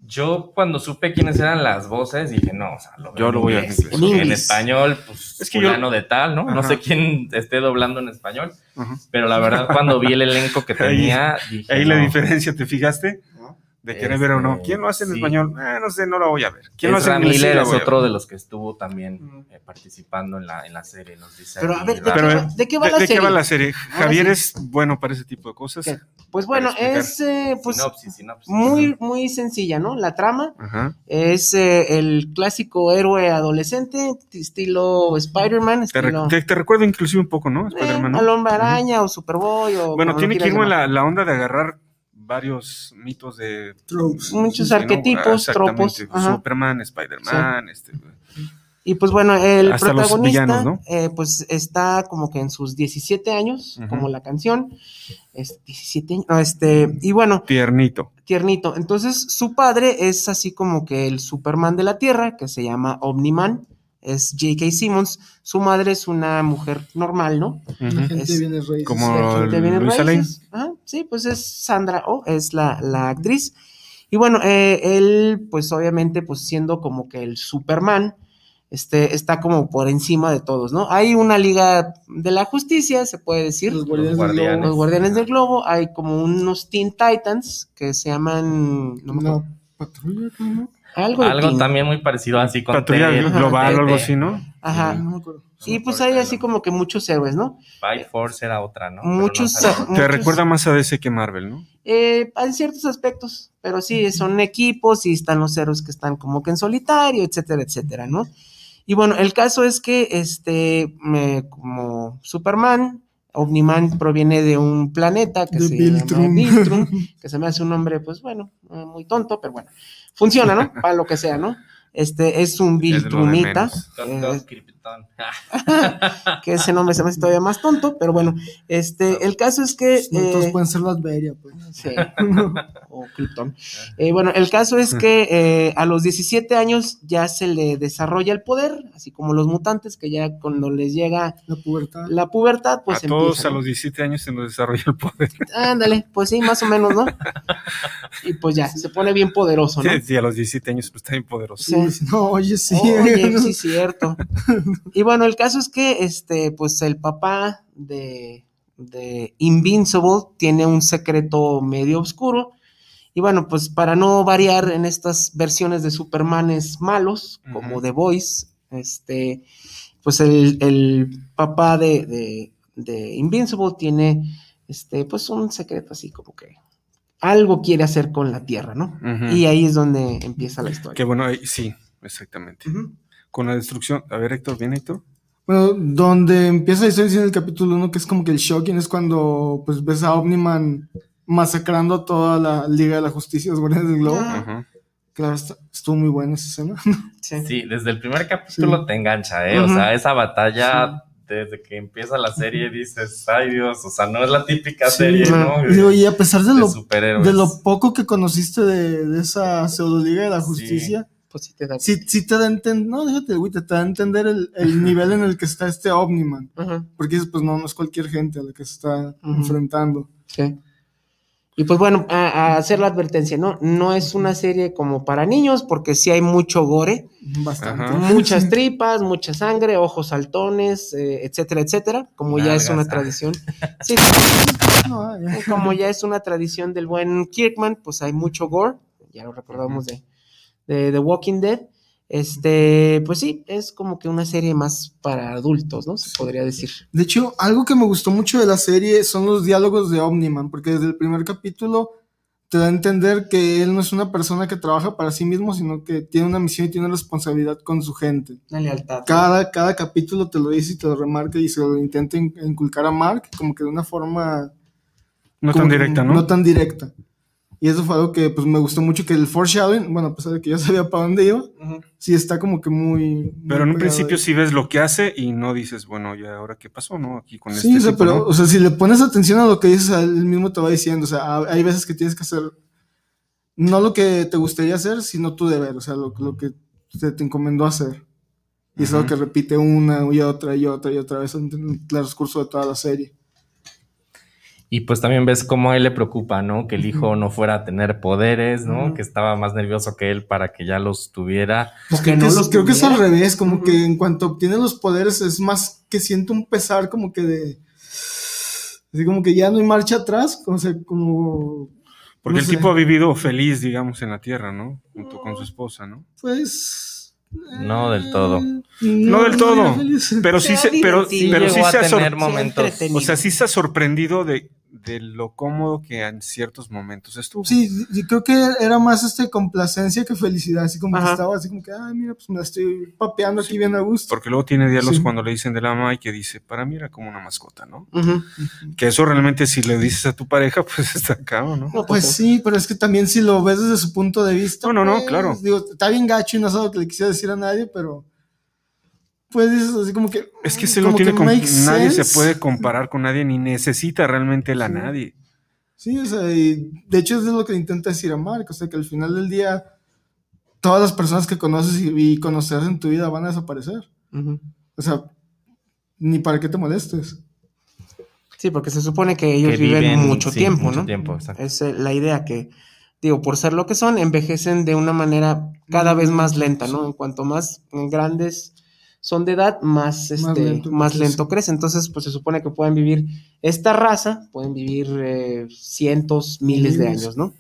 C: Yo cuando supe quiénes eran las voces dije, no, o sea, lo
B: Yo lo voy a
C: inglés.
B: en.
C: En español, pues,
B: Es que yo-
C: de tal, ¿no? No sé quién esté doblando en español,
B: Ajá.
C: pero la verdad cuando vi el elenco que
B: Ahí-
C: tenía, dije,
B: Ahí la diferencia, ¿te fijaste? De querer ver o no.
C: Este,
B: ¿Quién lo hace en
C: sí.
B: español? Eh, no sé, no la voy a ver. ¿Quién lo hace en? Sí
C: Miller es otro de los que estuvo también eh, participando en la, en la serie, nos dice
A: Pero a ver, ¿de
B: Pero,
A: va, de qué va
B: ¿De,
A: la
B: de
A: serie?
B: qué va la serie? Javier
A: sí.
B: es bueno para ese tipo de cosas.
A: ¿Qué? Pues bueno, es eh, pues,
C: sinopsis, sinopsis.
A: muy, muy sencilla, ¿no? La trama
B: Ajá.
A: es eh, el clásico héroe adolescente, estilo Spider-Man,
B: Te, re-
A: estilo
B: te- te recuerdo inclusive un poco, ¿no?
A: eh,
B: Spider-Man, ¿no?
A: al Hombre Araña o Superboy o
B: Bueno,
A: lo
B: tiene que ir con la, la onda de agarrar varios mitos de
D: Tropes.
A: muchos
B: Sí, ¿no?
A: arquetipos, tropos.
B: Exactamente.
A: ajá.
B: Superman, Spider-Man, este,
A: Y pues bueno, el
B: Hasta los
A: protagonista
B: villanos, ¿no?
A: eh, pues está como que en sus 17 años,
B: Ujú.
A: como la canción. Es 17 años, no, este, y bueno,
B: tiernito.
A: tiernito. Entonces, su padre es así como que el Superman de la Tierra, que se llama Omniman, es J.K. Simmons. Su madre es una mujer normal, ¿no?
D: La
B: Ujú.
D: gente
A: Es
D: viene raíces.
B: como-
A: Raíces. Ajá, sí, pues es Sandra Oh, es la, la actriz. Y bueno, eh, él, pues obviamente, pues siendo como que el Superman, este, está como por encima de todos, ¿no? Hay una liga de la justicia, se puede decir.
D: Los guardianes,
C: Los
D: del
C: guardianes.
A: Los
D: globo.
A: Guardianes del Globo, hay como unos Teen Titans que se llaman. No me acuerdo.
D: No, patrulla, ¿no?
A: Algo,
C: también muy parecido así con
B: Patrulla
C: Ted,
B: global o algo así, ¿no?
A: Ajá.
D: No me acuerdo.
A: Y pues hay así como que muchos héroes, ¿no?
C: Fight Force era otra, ¿no? Pero no
A: Muchos, ah,
B: Te
A: muchos-
B: recuerda más a DC que Marvel, ¿no?
A: Eh, en ciertos aspectos, pero sí, son equipos y están los héroes que están como que en solitario, etcétera, etcétera, ¿no? Y bueno, el caso es que este, me- como Superman, Omniman proviene de un planeta que
D: De
A: se llama Viltrum, que se me hace un nombre, pues bueno, eh, muy tonto, pero bueno, funciona, ¿no? Para lo que sea, ¿no? Este es un
B: Es
A: Viltrumita,
B: menos.
C: Krypton.
A: que ese nombre se me hace todavía más tonto, pero bueno, este, el caso es que...
D: Todos
A: eh,
D: pueden ser Latveria, pues.
A: Sí. o Krypton. Eh, bueno, el caso es que eh, a los 17 años ya se le desarrolla el poder, así como los mutantes, que ya cuando les llega
D: La pubertad.
A: la pubertad, pues
B: a todos a
A: ¿no?
B: los 17 años se nos desarrolla el poder.
A: Ándale, pues sí, más o menos, ¿no? Y pues ya, se pone bien poderoso, ¿no?
B: Sí, a los 17 años pues está bien poderoso.
A: Sí.
D: Sí, No, oye, sí.
A: Oye, sí, cierto. Y bueno, el caso es que, este, pues el papá de, de Invincible tiene un secreto medio oscuro. Y bueno, pues para no variar en estas versiones de Supermanes malos, como. The Voice, este, pues el, el papá de, de, de Invincible tiene, este, pues un secreto así como que algo quiere hacer con la Tierra, ¿no? Y ahí es donde empieza la historia.
B: Que bueno, sí, exactamente. Con la destrucción. A ver, Héctor, ¿bien, Héctor?
D: Bueno, donde empieza la historia en el capítulo 1, que es como que el shocking, es cuando pues ves a Omniman masacrando a toda la Liga de la Justicia, los Guardianes del Globo.
B: Ajá.
D: Claro, está- estuvo muy buena esa escena.
A: Sí.
C: Sí, desde el primer capítulo
D: Sí.
C: te engancha, ¿eh? O
A: Ujú.
C: sea, esa batalla, desde que empieza la serie, dices, ay Dios, o sea, no es la típica
D: Sí,
C: serie, ¿no?
D: Y digo, y a pesar de
C: de
D: lo,
C: superhéroes.
D: de lo poco que conociste de, de esa pseudo Liga de la
C: Sí.
D: Justicia,
A: Pues sí te da.
D: sí, sí te da a entender, no, déjate, güey, te da a entender el, el nivel en el que está este Omniman.
A: Ajá,
D: Porque dices, pues no, no es cualquier gente a la que se está enfrentando.
A: sí. Y pues bueno, a, a hacer la advertencia, ¿no? No es una serie como para niños, porque sí hay mucho gore,
D: Bastante.
B: Ajá.
A: muchas tripas, mucha sangre, ojos saltones, eh, etcétera, etcétera, como ya es una tradición. Sí, como ya es una tradición del buen Kirkman, pues hay mucho gore, ya lo recordamos de, de The Walking Dead. Este, pues sí, es como que una serie más para adultos, ¿no? Se podría decir.
D: De hecho, algo que me gustó mucho de la serie son los diálogos de Omniman, porque desde el primer capítulo te da a entender que él no es una persona que trabaja para sí mismo, sino que tiene una misión y tiene una responsabilidad con su gente.
A: La lealtad.
D: Cada, cada capítulo te lo dice y te lo remarca y se lo intenta in- inculcar a Mark, como que de una forma...
B: No
D: como
B: tan directa, ¿no?
D: No tan directa. Y eso fue algo que pues me gustó mucho, que el foreshadowing, bueno, a pesar de que yo sabía para dónde iba,
A: Ujú.
D: sí está como que muy... muy
B: Pero en un principio
D: ahí.
B: sí ves lo que hace y no dices, bueno, ¿y ahora qué pasó, no? Aquí con
D: Sí,
B: este
D: o sea,
B: tipo,
D: pero,
B: ¿no?
D: o sea, si le pones atención a lo que dices, él mismo te va diciendo, o sea, ha- hay veces que tienes que hacer no lo que te gustaría hacer, sino tu deber, o sea, lo, lo que se te encomendó hacer. Y es algo que repite una y otra y otra y otra vez en el transcurso de toda la serie.
C: Y pues también ves cómo a él le preocupa, ¿no? Que el hijo no fuera a tener poderes, ¿no? Que estaba más nervioso que él para que ya los tuviera.
D: Pues
A: que
D: creo,
A: no
D: que es,
A: los
D: creo que es al revés, como que en cuanto obtiene los poderes es más que siente un pesar como que de... Así como que ya no hay marcha atrás, como, se, como
B: Porque
D: No
B: el
D: sé.
B: tipo ha vivido feliz, digamos, en la tierra, ¿no? Junto con su esposa, ¿no?
D: pues...
C: No del todo.
D: eh,
B: No del todo. Pero sí,
A: Se
B: pero, pero sí se ha sor-
C: tener
A: Sí,
C: momentos.
A: entretenido.
B: o sea, sí se ha sorprendido de, de lo cómodo que en ciertos momentos estuvo.
D: Sí, sí, creo que era más este complacencia que felicidad, así como que estaba así como que, ay, mira, pues me la estoy papeando aquí bien a gusto.
B: Porque luego tiene diálogos
D: Sí.
B: cuando le dicen de la mamá y que dice, para mí era como una mascota, ¿no? Que eso realmente si le dices a tu pareja, pues está acá, ¿no?
A: No,
D: Pues sí, pero es que también si lo ves desde su punto de vista.
B: No, no, no,
D: pues,
B: claro.
D: Digo, está bien gacho y no es algo que le quisiera decir a nadie, pero. Pues dices así como que.
B: Es que se no tiene
D: makes
B: nadie se puede comparar con nadie ni necesita realmente él a
D: Sí.
B: nadie.
D: Sí, o sea, y de hecho es lo que intenta decir a Mark, o sea, que al final del día todas las personas que conoces y, y conocerás en tu vida van a desaparecer. O sea, ni para qué te molestes.
A: Sí, porque se supone que ellos
C: que
A: viven,
C: viven,
A: mucho
C: sí,
A: tiempo,
C: mucho
A: ¿no?
C: tiempo, exacto.
A: Es eh, la idea que, digo, por ser lo que son, envejecen de una manera cada vez más lenta, ¿no? En cuanto más grandes son de edad, más, este, más,
D: lento
A: lento,
D: crece.
A: Entonces, pues se supone que pueden vivir esta raza, pueden vivir eh, cientos, miles de
D: Miles.
A: años, ¿no?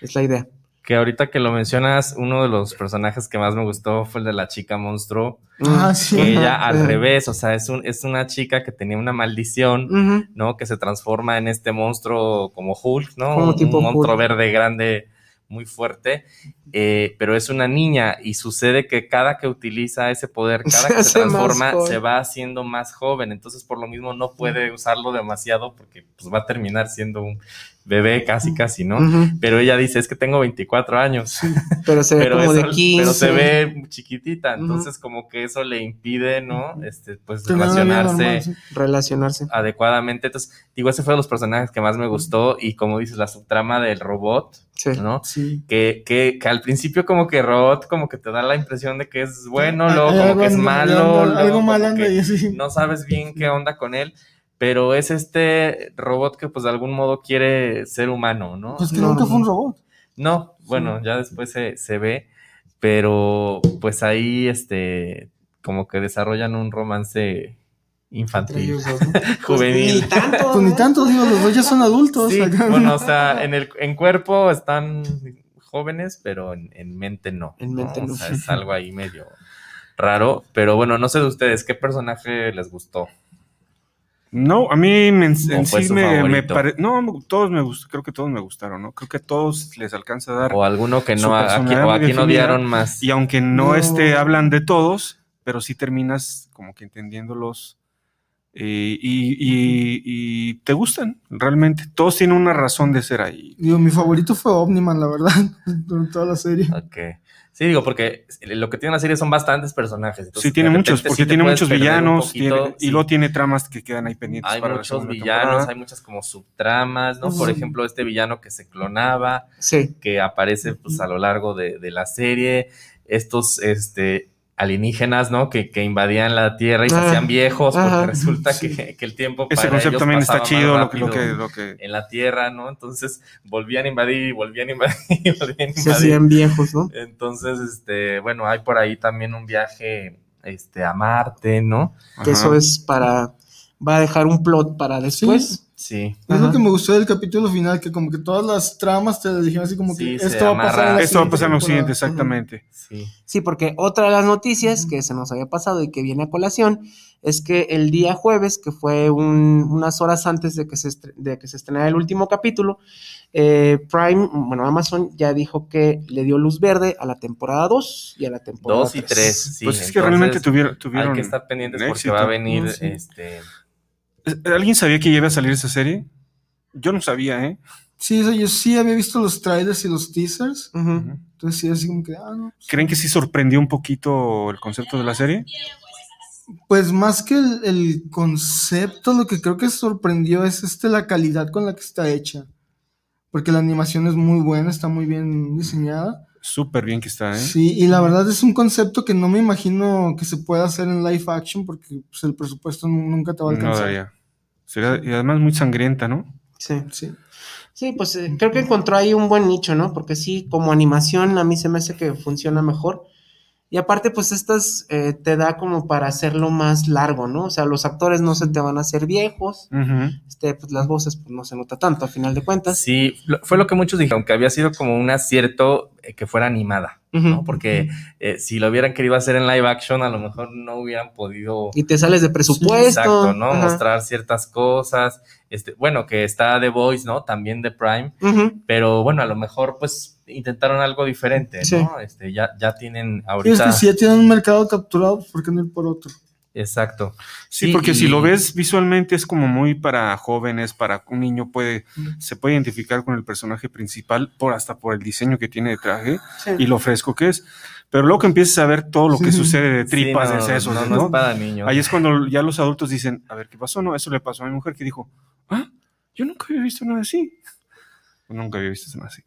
A: Es la idea.
C: Que ahorita que lo mencionas, uno de los personajes que más me gustó fue el de la chica monstruo.
D: Ah,
A: Mm.
D: sí.
C: Que ella al revés, o sea, es, un, es una chica que tenía una maldición. ¿no? Que se transforma en este monstruo como Hulk, ¿no?
A: Como
C: un,
A: tipo
C: un monstruo
A: Hulk.
C: verde grande, muy fuerte, eh, pero es una niña y sucede que cada que utiliza ese poder, cada
A: Se
C: que se
A: más
C: transforma, se va haciendo más joven, entonces por lo mismo no puede usarlo demasiado porque pues, va a terminar siendo un bebé casi, casi, ¿no? Pero ella dice, es que tengo 24 años.
A: Pero se ve
C: Pero,
A: como
C: eso-
A: de 15.
C: pero se ve chiquitita, entonces como que eso le impide, ¿no? Este, pues relacionarse
D: normal, sí.
A: relacionarse.
C: adecuadamente. Entonces, digo, ese fue de los personajes que más me gustó y como dices, la subtrama del robot,
A: Sí.
C: ¿no?
D: Sí.
C: Que, que, que al principio como que robot como que te da la impresión de que es bueno,
D: Hay-
C: luego como que es malo,
D: algo
C: como
D: mal anda
C: que
D: ahí, sí.
C: no sabes bien qué onda con él. Pero es este robot que pues de algún modo quiere ser humano, ¿no?
D: Pues que
A: No,
D: nunca
A: no.
D: fue un robot.
C: No, bueno, ya después se, se ve, pero pues ahí este como que desarrollan un romance infantil,
A: ellos ¿no?
C: juvenil.
A: Pues ni tanto.
D: Pues ni tanto, digo, los dos ya son adultos.
C: Sí,
D: acá.
C: bueno, o sea, en el en cuerpo están jóvenes, pero en, en mente no.
A: En mente no.
C: O sea, es algo ahí medio raro, pero bueno, no sé de ustedes, ¿qué personaje les gustó?
B: No, a mí me- en,
C: ¿O
B: en
C: fue
B: sí me, me
C: favorito?
B: pare- No, todos me gust- creo que todos me gustaron, ¿no? Creo que a todos les alcanza a dar.
C: O alguno que no, a, a
B: personalidad
C: quien- o a quien odiaron más.
B: Y aunque no,
D: No.
B: este, hablan de todos, pero sí terminas como que entendiéndolos eh, y, y- y te gustan, realmente. Todos tienen una razón de ser ahí.
D: Digo, mi favorito fue Omniman, la verdad, durante toda la serie.
C: Ok. Sí, digo, porque lo que tiene la serie son bastantes personajes. entonces,
B: sí, tiene muchos, porque
C: sí
B: tiene muchos villanos
C: poquito,
B: tiene- y
C: sí.
B: luego tiene tramas que quedan ahí pendientes
C: Hay
B: para
C: muchos villanos,
B: temporada.
C: hay muchas como subtramas, ¿no? Por ejemplo, este villano que se clonaba,
A: Sí.
C: que aparece pues a lo largo de, de la serie, estos este alienígenas, ¿no? Que, que invadían la Tierra y se
A: Ah,
C: hacían viejos porque resulta
D: Sí.
C: que, que el tiempo
B: Ese
C: para
B: concepto
C: ellos
B: también está chido, lo que, lo, que, lo que-
C: en la Tierra, ¿no? Entonces volvían a invadir y volvían a invadir y volvían a
A: Se
C: invadir.
A: hacían viejos, ¿no?
C: Entonces, este, bueno, hay por ahí también un viaje este, a Marte, ¿no?
A: Que
B: Ajá.
A: eso es para. Va a dejar un plot para después.
C: Sí.
D: Es lo que me gustó del capítulo final, que como que todas las tramas te dijeron así como
C: Sí,
D: que esto va a pasar en la.
B: Esto va a pasar en lo siguiente,
D: temporada.
B: exactamente.
C: Sí.
A: Sí, porque otra de las noticias que se nos había pasado y que viene a colación es que el día jueves, que fue un- unas horas antes de que se, de que se estrenara el último capítulo, eh, Prime, bueno, Amazon ya dijo que le dio luz verde a la temporada 2 y a la temporada
C: Dos y tres, sí.
B: pues es que realmente tuvieron, tuvieron
C: Hay que estar pendientes porque
B: éxito.
C: va a venir,
D: No, sí.
C: este...
B: ¿Alguien sabía que iba a salir esa serie? Yo no sabía, ¿eh?
D: Sí, o sea, yo sí había visto los trailers y los teasers, entonces sí, así como que, ah, no. pues,
B: ¿Creen que sí sorprendió un poquito el concepto de la serie?
D: Pues más que el, el concepto, lo que creo que sorprendió es este la calidad con la que está hecha. Porque la animación es muy buena, está muy bien diseñada.
B: Súper bien que está, ¿eh?
D: Sí, y la verdad es un concepto que no me imagino que se pueda hacer en live action porque pues, el presupuesto nu- nunca te va a
B: no
D: alcanzar.
B: daría. Sería, y además muy sangrienta, ¿no?
A: Sí.
D: Sí.
A: Sí, pues eh, creo que encontró ahí un buen nicho, ¿no? Porque sí, como animación a mí se me hace que funciona mejor. Y aparte, pues estas eh, te da como para hacerlo más largo, ¿no? O sea, los actores no se te van a hacer viejos, este, pues las voces pues no se nota tanto a final de cuentas.
C: Sí, lo- fue lo que muchos dijeron, que había sido como un acierto eh, que fuera animada. ¿no? Porque eh, si lo hubieran querido hacer en live action, a lo mejor no hubieran podido
A: Y te sales de presupuesto.
C: Exacto, ¿no? Mostrar ciertas cosas. Este, bueno, que está The Voice, ¿no? También de Prime, pero bueno, a lo mejor pues intentaron algo diferente,
A: Sí.
C: ¿no? Este, ya, ya tienen
D: Y es
C: ahorita.
D: que si ya tienen un mercado capturado, ¿por qué no ir por otro?
C: Exacto.
B: Sí,
C: Sí,
B: porque si lo ves visualmente es como muy para jóvenes, para un niño puede, se puede identificar con el personaje principal por hasta por el diseño que tiene de traje
A: Sí.
B: y lo fresco que es. Pero luego que empiezas a ver todo lo que
D: Sí.
B: sucede de tripas,
C: Sí, no,
B: de sesos,
C: no,
B: ¿no?
C: no es para niños.
B: Ahí es cuando ya los adultos dicen, a ver, ¿qué pasó? No, eso le pasó a mi mujer que dijo, ah, yo nunca había visto nada así. Nunca había visto nada así.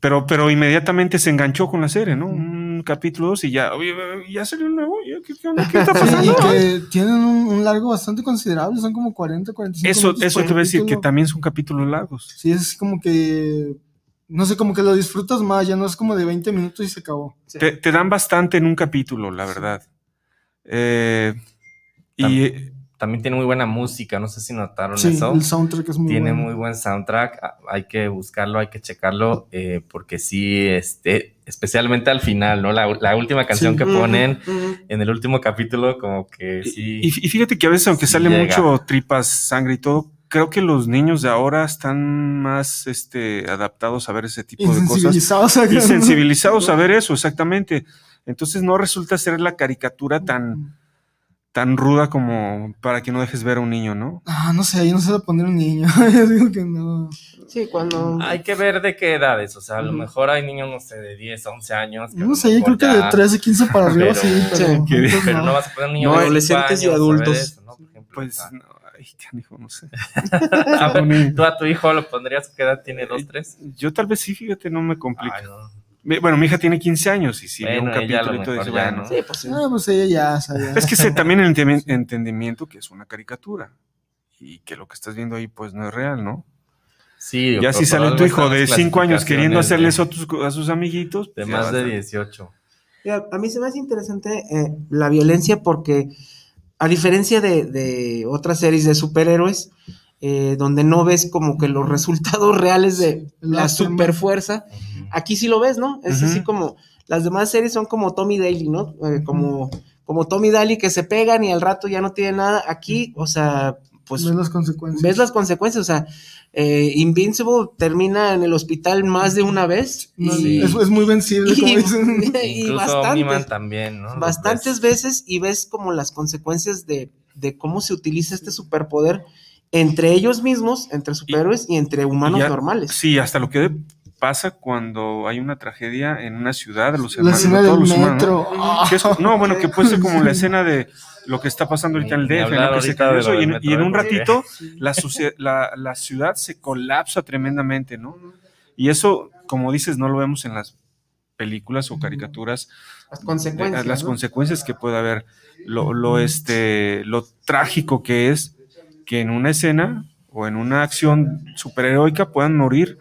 B: Pero, pero inmediatamente se enganchó con la serie, ¿no? Un capítulo dos y ya, oye, ya salió el nuevo, ¿qué, qué onda? ¿Qué está
D: Sí,
B: pasando?
D: y que tienen un, un largo bastante considerable, son como 40, 45
B: Eso,
D: minutos
B: eso te voy a decir, que también son capítulos largos.
D: Sí, es como que, no sé, como que lo disfrutas más, ya no es como de 20 minutos y se acabó.
A: Sí.
B: Te, te dan bastante en un capítulo, la verdad. Eh, y
C: También tiene muy buena música, no sé si notaron
D: Sí,
C: eso.
D: el soundtrack es muy
C: tiene
D: bueno.
C: muy buen soundtrack, hay que buscarlo, hay que checarlo, eh, porque sí, este, especialmente al final, ¿no? La, la última canción
D: Sí.
C: que ponen en el último capítulo, como que sí.
B: Y, y fíjate que a veces, aunque
C: Sí
B: sale
C: llega.
B: mucho tripas, sangre y todo, creo que los niños de ahora están más este, adaptados a ver ese tipo de cosas.
D: A-
B: Y sensibilizados a ver eso, exactamente. Entonces no resulta ser la caricatura tan, tan ruda como para que no dejes ver a un niño, ¿no?
D: Ah, no sé, ahí no se va a poner un niño. Yo digo que no.
A: Sí, cuando.
C: Hay que ver de qué edades, o sea, a lo mejor hay niños, no sé, de 10, 11 años.
D: No sé, yo creo que de
C: ya-
D: 13, 15 para arriba
C: Pero-
D: sí, pero.
A: Sí,
D: no.
C: no vas a poner un niño
A: No,
C: de
A: adolescentes y
C: años ver
A: adultos.
C: eso, ¿no? Por ejemplo,
B: Pues,
C: ah,
B: no, ay, canijo, no sé.
C: ¿Tú a tu hijo lo pondrías qué edad tiene? ¿Dos, tres?
B: Yo tal vez sí, fíjate, no me complica.
C: Ay, no.
B: Bueno, mi hija tiene 15 años y si ve un
C: Bueno, lo
B: capítulo
C: mejor
B: dice,
C: ya,
B: bueno.
C: ¿no?
A: Sí, pues sí.
D: Ah, pues ella ya sabía.
B: Es que sé también el entendimiento que es una caricatura y que lo que estás viendo ahí pues no es real, ¿no?
C: Sí,
B: Ya si sale tu hijo de
C: las
B: 5 años queriendo hacerles otros, a sus amiguitos.
C: de, de más de
B: basta.
C: 18.
A: Mira, a mí se me hace interesante eh, la violencia porque, a diferencia de, de otras series de superhéroes, eh, donde no ves como que los resultados reales de la
D: aftermath.
A: superfuerza, aquí sí lo ves, ¿no? Es así como, las demás series son como Tommy Daly, ¿no? Eh, como, como Tommy Daly que se pegan y al rato ya no tiene nada. Aquí, o sea, pues
D: Ves las consecuencias.
A: ves las consecuencias, o sea, eh, Invincible termina en el hospital más de una vez.
D: No,
A: y,
D: es, es muy vencible, como
A: y-
D: dicen.
A: y
C: Incluso Omniman
A: bastantes,
C: también, ¿no?
A: Bastantes
C: ves.
A: veces y ves como las consecuencias de, de cómo se utiliza este superpoder entre ellos mismos, entre superhéroes y, entre humanos
B: ya-
A: normales.
B: Sí, hasta lo que pasa cuando hay una tragedia en una ciudad, los
D: La
B: hermanos, de todos
D: del
B: los humanos,
D: metro.
B: ¿no? Que es- no, bueno, que puede ser como la escena de lo que está pasando ahorita en el DF,
C: hablar
B: ¿no? Que se
C: ahorita
B: cayó
C: de
B: eso,
C: lo
B: y, en,
C: del
B: y en un ratito la, la, la ciudad se colapsa tremendamente, ¿no? Y eso, como dices, no lo vemos en las películas o caricaturas,
A: Las consecuencias.
B: las
A: ¿no?
B: consecuencias que puede haber, lo, lo, este, lo trágico que es que en una escena o en una acción superheroica puedan morir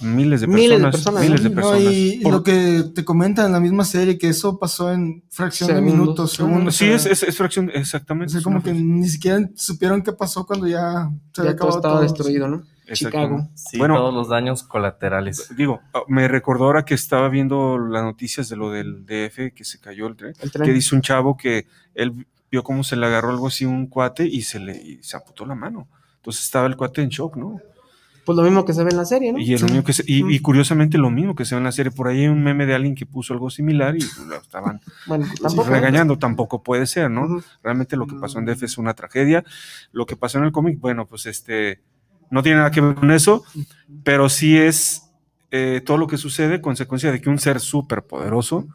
B: miles de personas.
A: Miles de personas,
B: miles de
D: No,
B: personas.
D: y y
B: Por-
D: lo que te comentan en la misma serie, que eso pasó en fracción de minutos, segundos.
B: sí,
D: o
B: es,
D: sea,
B: es, es fracción, exactamente.
D: o sea,
B: es
D: como que
B: fracción.
D: ni siquiera supieron qué pasó cuando ya se había
A: Ya todo
D: acabado
A: estaba
D: todo.
A: destruido, ¿no?
B: Exactamente.
A: Chicago.
C: Sí,
B: Bueno.
C: todos los daños colaterales.
B: Digo, ah, me recordó ahora que estaba viendo las noticias de lo del DF, que se cayó el tren,
A: El tren.
B: que dice un chavo que él vio cómo se le agarró algo así un cuate y se le y se amputó la mano. Entonces estaba el cuate en shock, ¿no?
A: Pues lo mismo que se ve en la serie, ¿no?
B: Y, el
D: Sí.
B: único que se- y,
A: Mm.
B: y curiosamente lo mismo que se ve en la serie. Por ahí hay un meme de alguien que puso algo similar y lo estaban
A: Bueno, tampoco.
B: regañando. Tampoco puede ser, ¿no?
A: Ujú.
B: Realmente lo que pasó en DF es una tragedia. Lo que pasó en el cómic, bueno, pues este no tiene nada que ver con eso, pero sí es eh, todo lo que sucede consecuencia de que un ser súper poderoso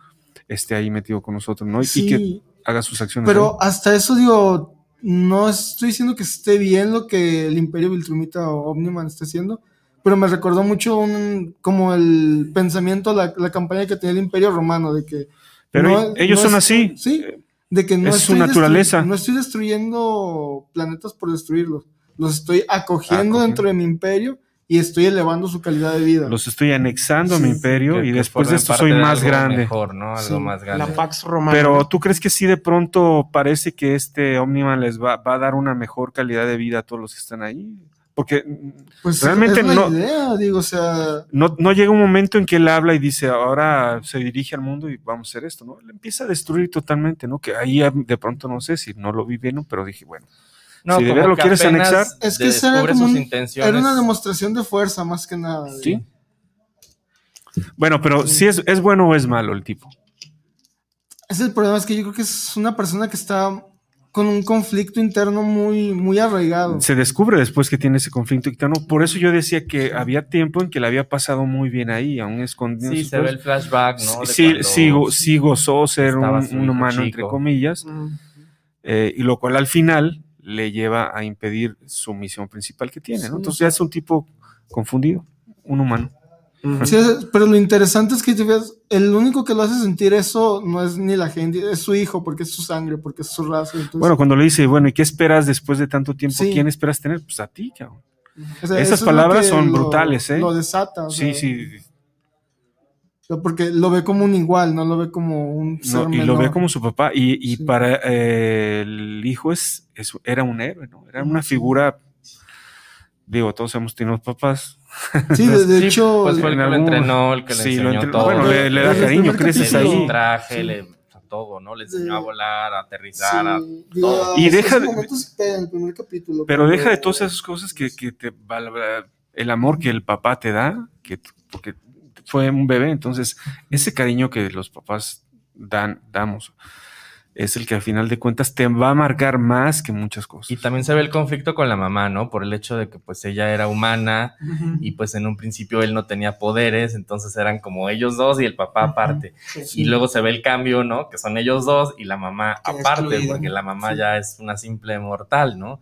B: esté ahí metido con nosotros, ¿no?
D: Sí,
B: Y que haga sus acciones.
D: pero hasta eso digo, no estoy diciendo que esté bien lo que el Imperio Viltrumita o Omniman esté haciendo, pero me recordó mucho un, como el pensamiento, la, la campaña que tenía el Imperio Romano, de que...
B: Pero
D: no-
B: ellos
D: no
B: son
D: es-
B: así.
D: Sí, de que no
B: Es su
D: estoy
B: naturaleza.
D: No estoy destruyendo planetas por destruirlos. los estoy acogiendo
B: Acogiendo.
D: dentro de mi imperio y estoy elevando su calidad de vida.
B: Los estoy anexando a mi imperio
C: Que-
B: y
C: que
B: después de esto soy
C: de
B: más
C: algo
B: grande.
C: Mejor, ¿no? Algo
D: Sí,
C: más grande.
A: La Pax Romana.
B: Pero ¿tú crees que sí de pronto parece que este Omniman les va, va a dar una mejor calidad de vida a todos los que están ahí? Porque
D: Pues
B: realmente
D: es la
B: no-
D: idea, digo, o sea,
B: no, no llega un momento en que él habla y dice, ahora se dirige al mundo y vamos a hacer esto, ¿no? Él empieza a destruir totalmente, ¿no? Que ahí ah, de pronto no sé si no lo vi bien, ¿no? pero dije, bueno,
C: No,
B: Si de verdad lo quieres anexar-
D: Es que era
C: descubre
D: como
C: sus
D: un-
C: intenciones.
D: era una demostración de fuerza más que nada.
B: sí. Bueno, pero si es, es bueno o es malo el tipo.
D: Es el problema, es que yo creo que es una persona que está con un conflicto interno muy, muy arraigado.
B: Se descubre después que tiene ese conflicto interno. Por eso yo decía que había tiempo en que le había pasado muy bien ahí, aún escondido.
C: Sí, se ve el flashback, ¿no? De
B: Sí, sí, go- sí gozó ser un, humano,
C: chico.
B: entre comillas,
A: Mm.
B: eh, y lo cual al final le lleva a impedir su misión principal que tiene, ¿no? Entonces ya es un tipo confundido, un humano.
D: Sí, pero lo interesante es que el único que lo hace sentir eso no es ni la gente, es su hijo, porque es su sangre, porque es su raza. entonces-
B: Bueno, cuando le dice, bueno, ¿y qué esperas después de tanto tiempo?
D: Sí.
B: ¿Quién esperas tener? Pues a ti, cabrón.
D: o sea,
B: esas
D: es
B: palabras son
D: lo-
B: brutales, ¿eh?
D: Lo desata. o
B: Sí,
D: sea,
B: sí.
D: Porque lo ve como un igual, no lo ve como un
B: no,
D: ser
B: y lo ve como su papá. Y, y
D: Sí.
B: para eh, el hijo es, es- era un héroe, ¿no? Era una figura. Digo, todos hemos tenido papás.
D: Sí, de, de
C: Sí,
D: hecho,
C: pues fue el que lo entrenó, el que le
B: Sí, lo
C: enseñó
B: entre-
C: todo.
B: bueno, le, le da cariño, creces
C: le
B: ahí.
C: un traje,
D: Sí.
C: le a todo, ¿no? Le enseñó a volar, a aterrizar, a todo.
B: Y deja de-
D: el primer capítulo.
B: Pero deja de todas esas cosas que, que te el amor que el papá te da, que porque fue un bebé, entonces ese cariño que los papás dan, damos, es el que al final de cuentas te va a marcar más que muchas cosas.
C: Y también se ve el conflicto con la mamá, ¿no? Por el hecho de que pues ella era humana y pues en un principio él no tenía poderes, entonces eran como ellos dos y el papá aparte.
A: Sí.
C: Y luego se ve el cambio, ¿no? Que son ellos dos y la mamá aparte, porque la mamá
A: Sí.
C: ya es una simple mortal, ¿no?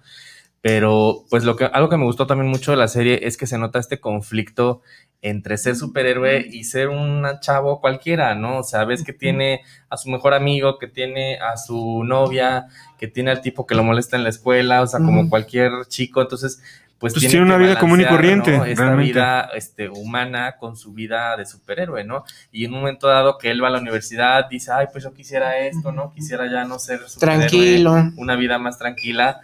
C: Pero pues lo que algo que me gustó también mucho de la serie es que se nota este conflicto entre ser superhéroe y ser un chavo cualquiera, ¿no? O sea, ves que tiene a su mejor amigo, que tiene a su novia, que tiene al tipo que lo molesta en la escuela, o sea, como cualquier chico, entonces pues,
B: Pues tiene una vida común y corriente,
C: ¿no? Esta
B: realmente.
C: vida este, humana con su vida de superhéroe, ¿no? Y en un momento dado que él va a la universidad, dice, ay, pues yo quisiera esto, ¿no? Quisiera ya no ser superhéroe,
A: Tranquilo.
C: una vida más tranquila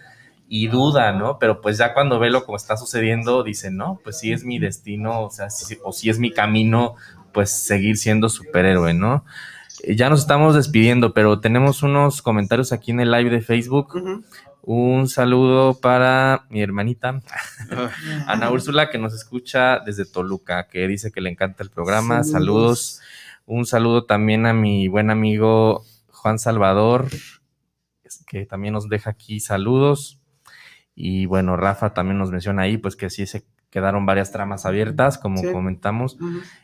C: y duda, ¿no? Pero pues ya cuando ve lo como está sucediendo, dice, no, pues sí es mi destino, o sea, sí- o sí es mi camino, pues seguir siendo superhéroe, ¿no? Eh, Ya nos estamos despidiendo, pero tenemos unos comentarios aquí en el live de Facebook. Un saludo para mi hermanita, Ana Úrsula, que nos escucha desde Toluca, que dice que le encanta el programa.
D: Saludos.
C: Saludos. Un saludo también a mi buen amigo Juan Salvador, que también nos deja aquí saludos. Y bueno, Rafa también nos menciona ahí, pues que sí se quedaron varias tramas abiertas, como
A: Sí.
C: comentamos.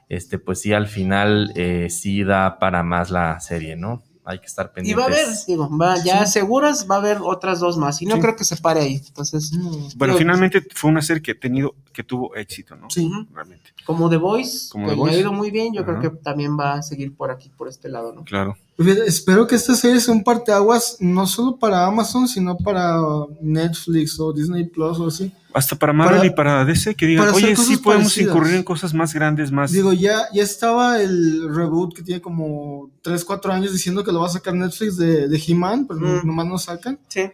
C: Este, pues sí, al final eh, sí da para más la serie, ¿no? Hay que estar
A: Y
C: pendientes.
A: va a haber, digo, va, ya seguras va a haber otras dos más. Y no
B: Sí.
A: creo que se pare ahí. Entonces,
B: Bueno,
A: digo,
B: finalmente fue una serie que ha tenido, que tuvo éxito, ¿no?
D: Sí.
B: Realmente.
A: como The Voice,
B: Como
A: que
B: The
A: le
B: Voice.
A: ha ido muy bien, yo
B: Ajá.
A: creo que también va a seguir por aquí, por este lado, ¿no?
B: Claro.
D: Pues espero que esta serie sea un parteaguas no solo para Amazon, sino para Netflix o Disney Plus o así.
B: Hasta para Marvel
D: Para-
B: y para DC que digan, oye, sí podemos
D: parecidas".
B: incurrir en cosas más grandes, más.
D: Digo, ya, ya estaba el reboot que tiene como 3, 4 años diciendo que lo va a sacar Netflix de, de He-Man, pero
A: Mm.
D: nomás no sacan.
A: Sí.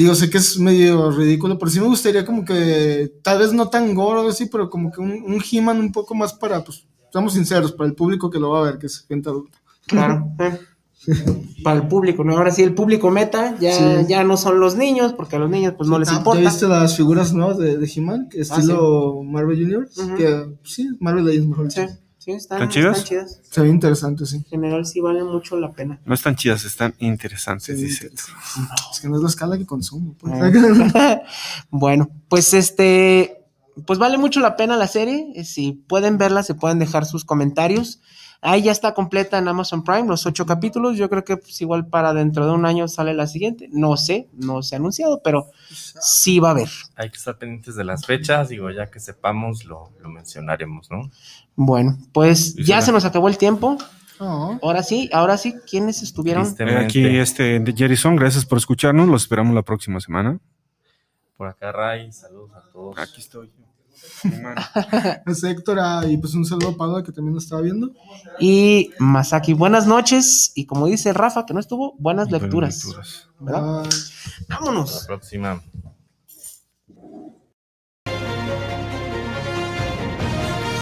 D: Digo, sé que es medio ridículo, pero sí me gustaría como que, tal vez no tan gore o así, pero como que un, un He-Man un poco más para, pues, seamos sinceros, para el público que lo va a ver, que es gente adulta.
A: Claro. Para el público, ¿no? Ahora sí, el público meta ya,
D: Sí.
A: ya no son los niños, porque a los niños pues no les
D: Ah,
A: importa.
D: ¿Ya viste las figuras nuevas de, de He-Man?
A: Ah,
D: Estilo Marvel Universe.
A: Ujú.
D: Que sí, Marvel Legends mejor
A: Sí. Sí, están,
B: ¿Están chidas?
A: están chidas.
D: Se ve interesante, sí.
A: En general sí valen mucho la pena.
B: No están chidas, están interesantes,
D: Sí,
B: dice.
D: interesante. Es que no es la escala que consumo. pues.
A: bueno, pues este, pues vale mucho la pena la serie. eh, Si pueden verla, se pueden dejar sus comentarios. Ahí ya está completa en Amazon Prime, los ocho capítulos. Yo creo que pues, igual para dentro de un año sale la siguiente. No sé, no se ha anunciado, pero sí va a haber.
C: Hay que estar pendientes de las fechas, digo, ya que sepamos, lo, lo mencionaremos, ¿no?
A: Bueno, pues
B: Y
A: ya
B: será.
A: se nos acabó el tiempo.
D: No.
A: Ahora sí, ahora sí, ¿quiénes estuvieron?
B: Eh, Aquí, este, Jerison, gracias por escucharnos. Los esperamos la próxima semana.
C: Por acá, Ray, saludos a todos.
B: Aquí estoy.
D: Es Héctor, ah, y pues un saludo a Paula que también nos estaba viendo.
A: Y Masaki, buenas noches. Y como dice Rafa, que no estuvo, buenas
B: Buenas
A: lecturas.
B: lecturas.
A: ¿verdad?
D: Ah,
C: Hasta
A: Vámonos.
C: la próxima.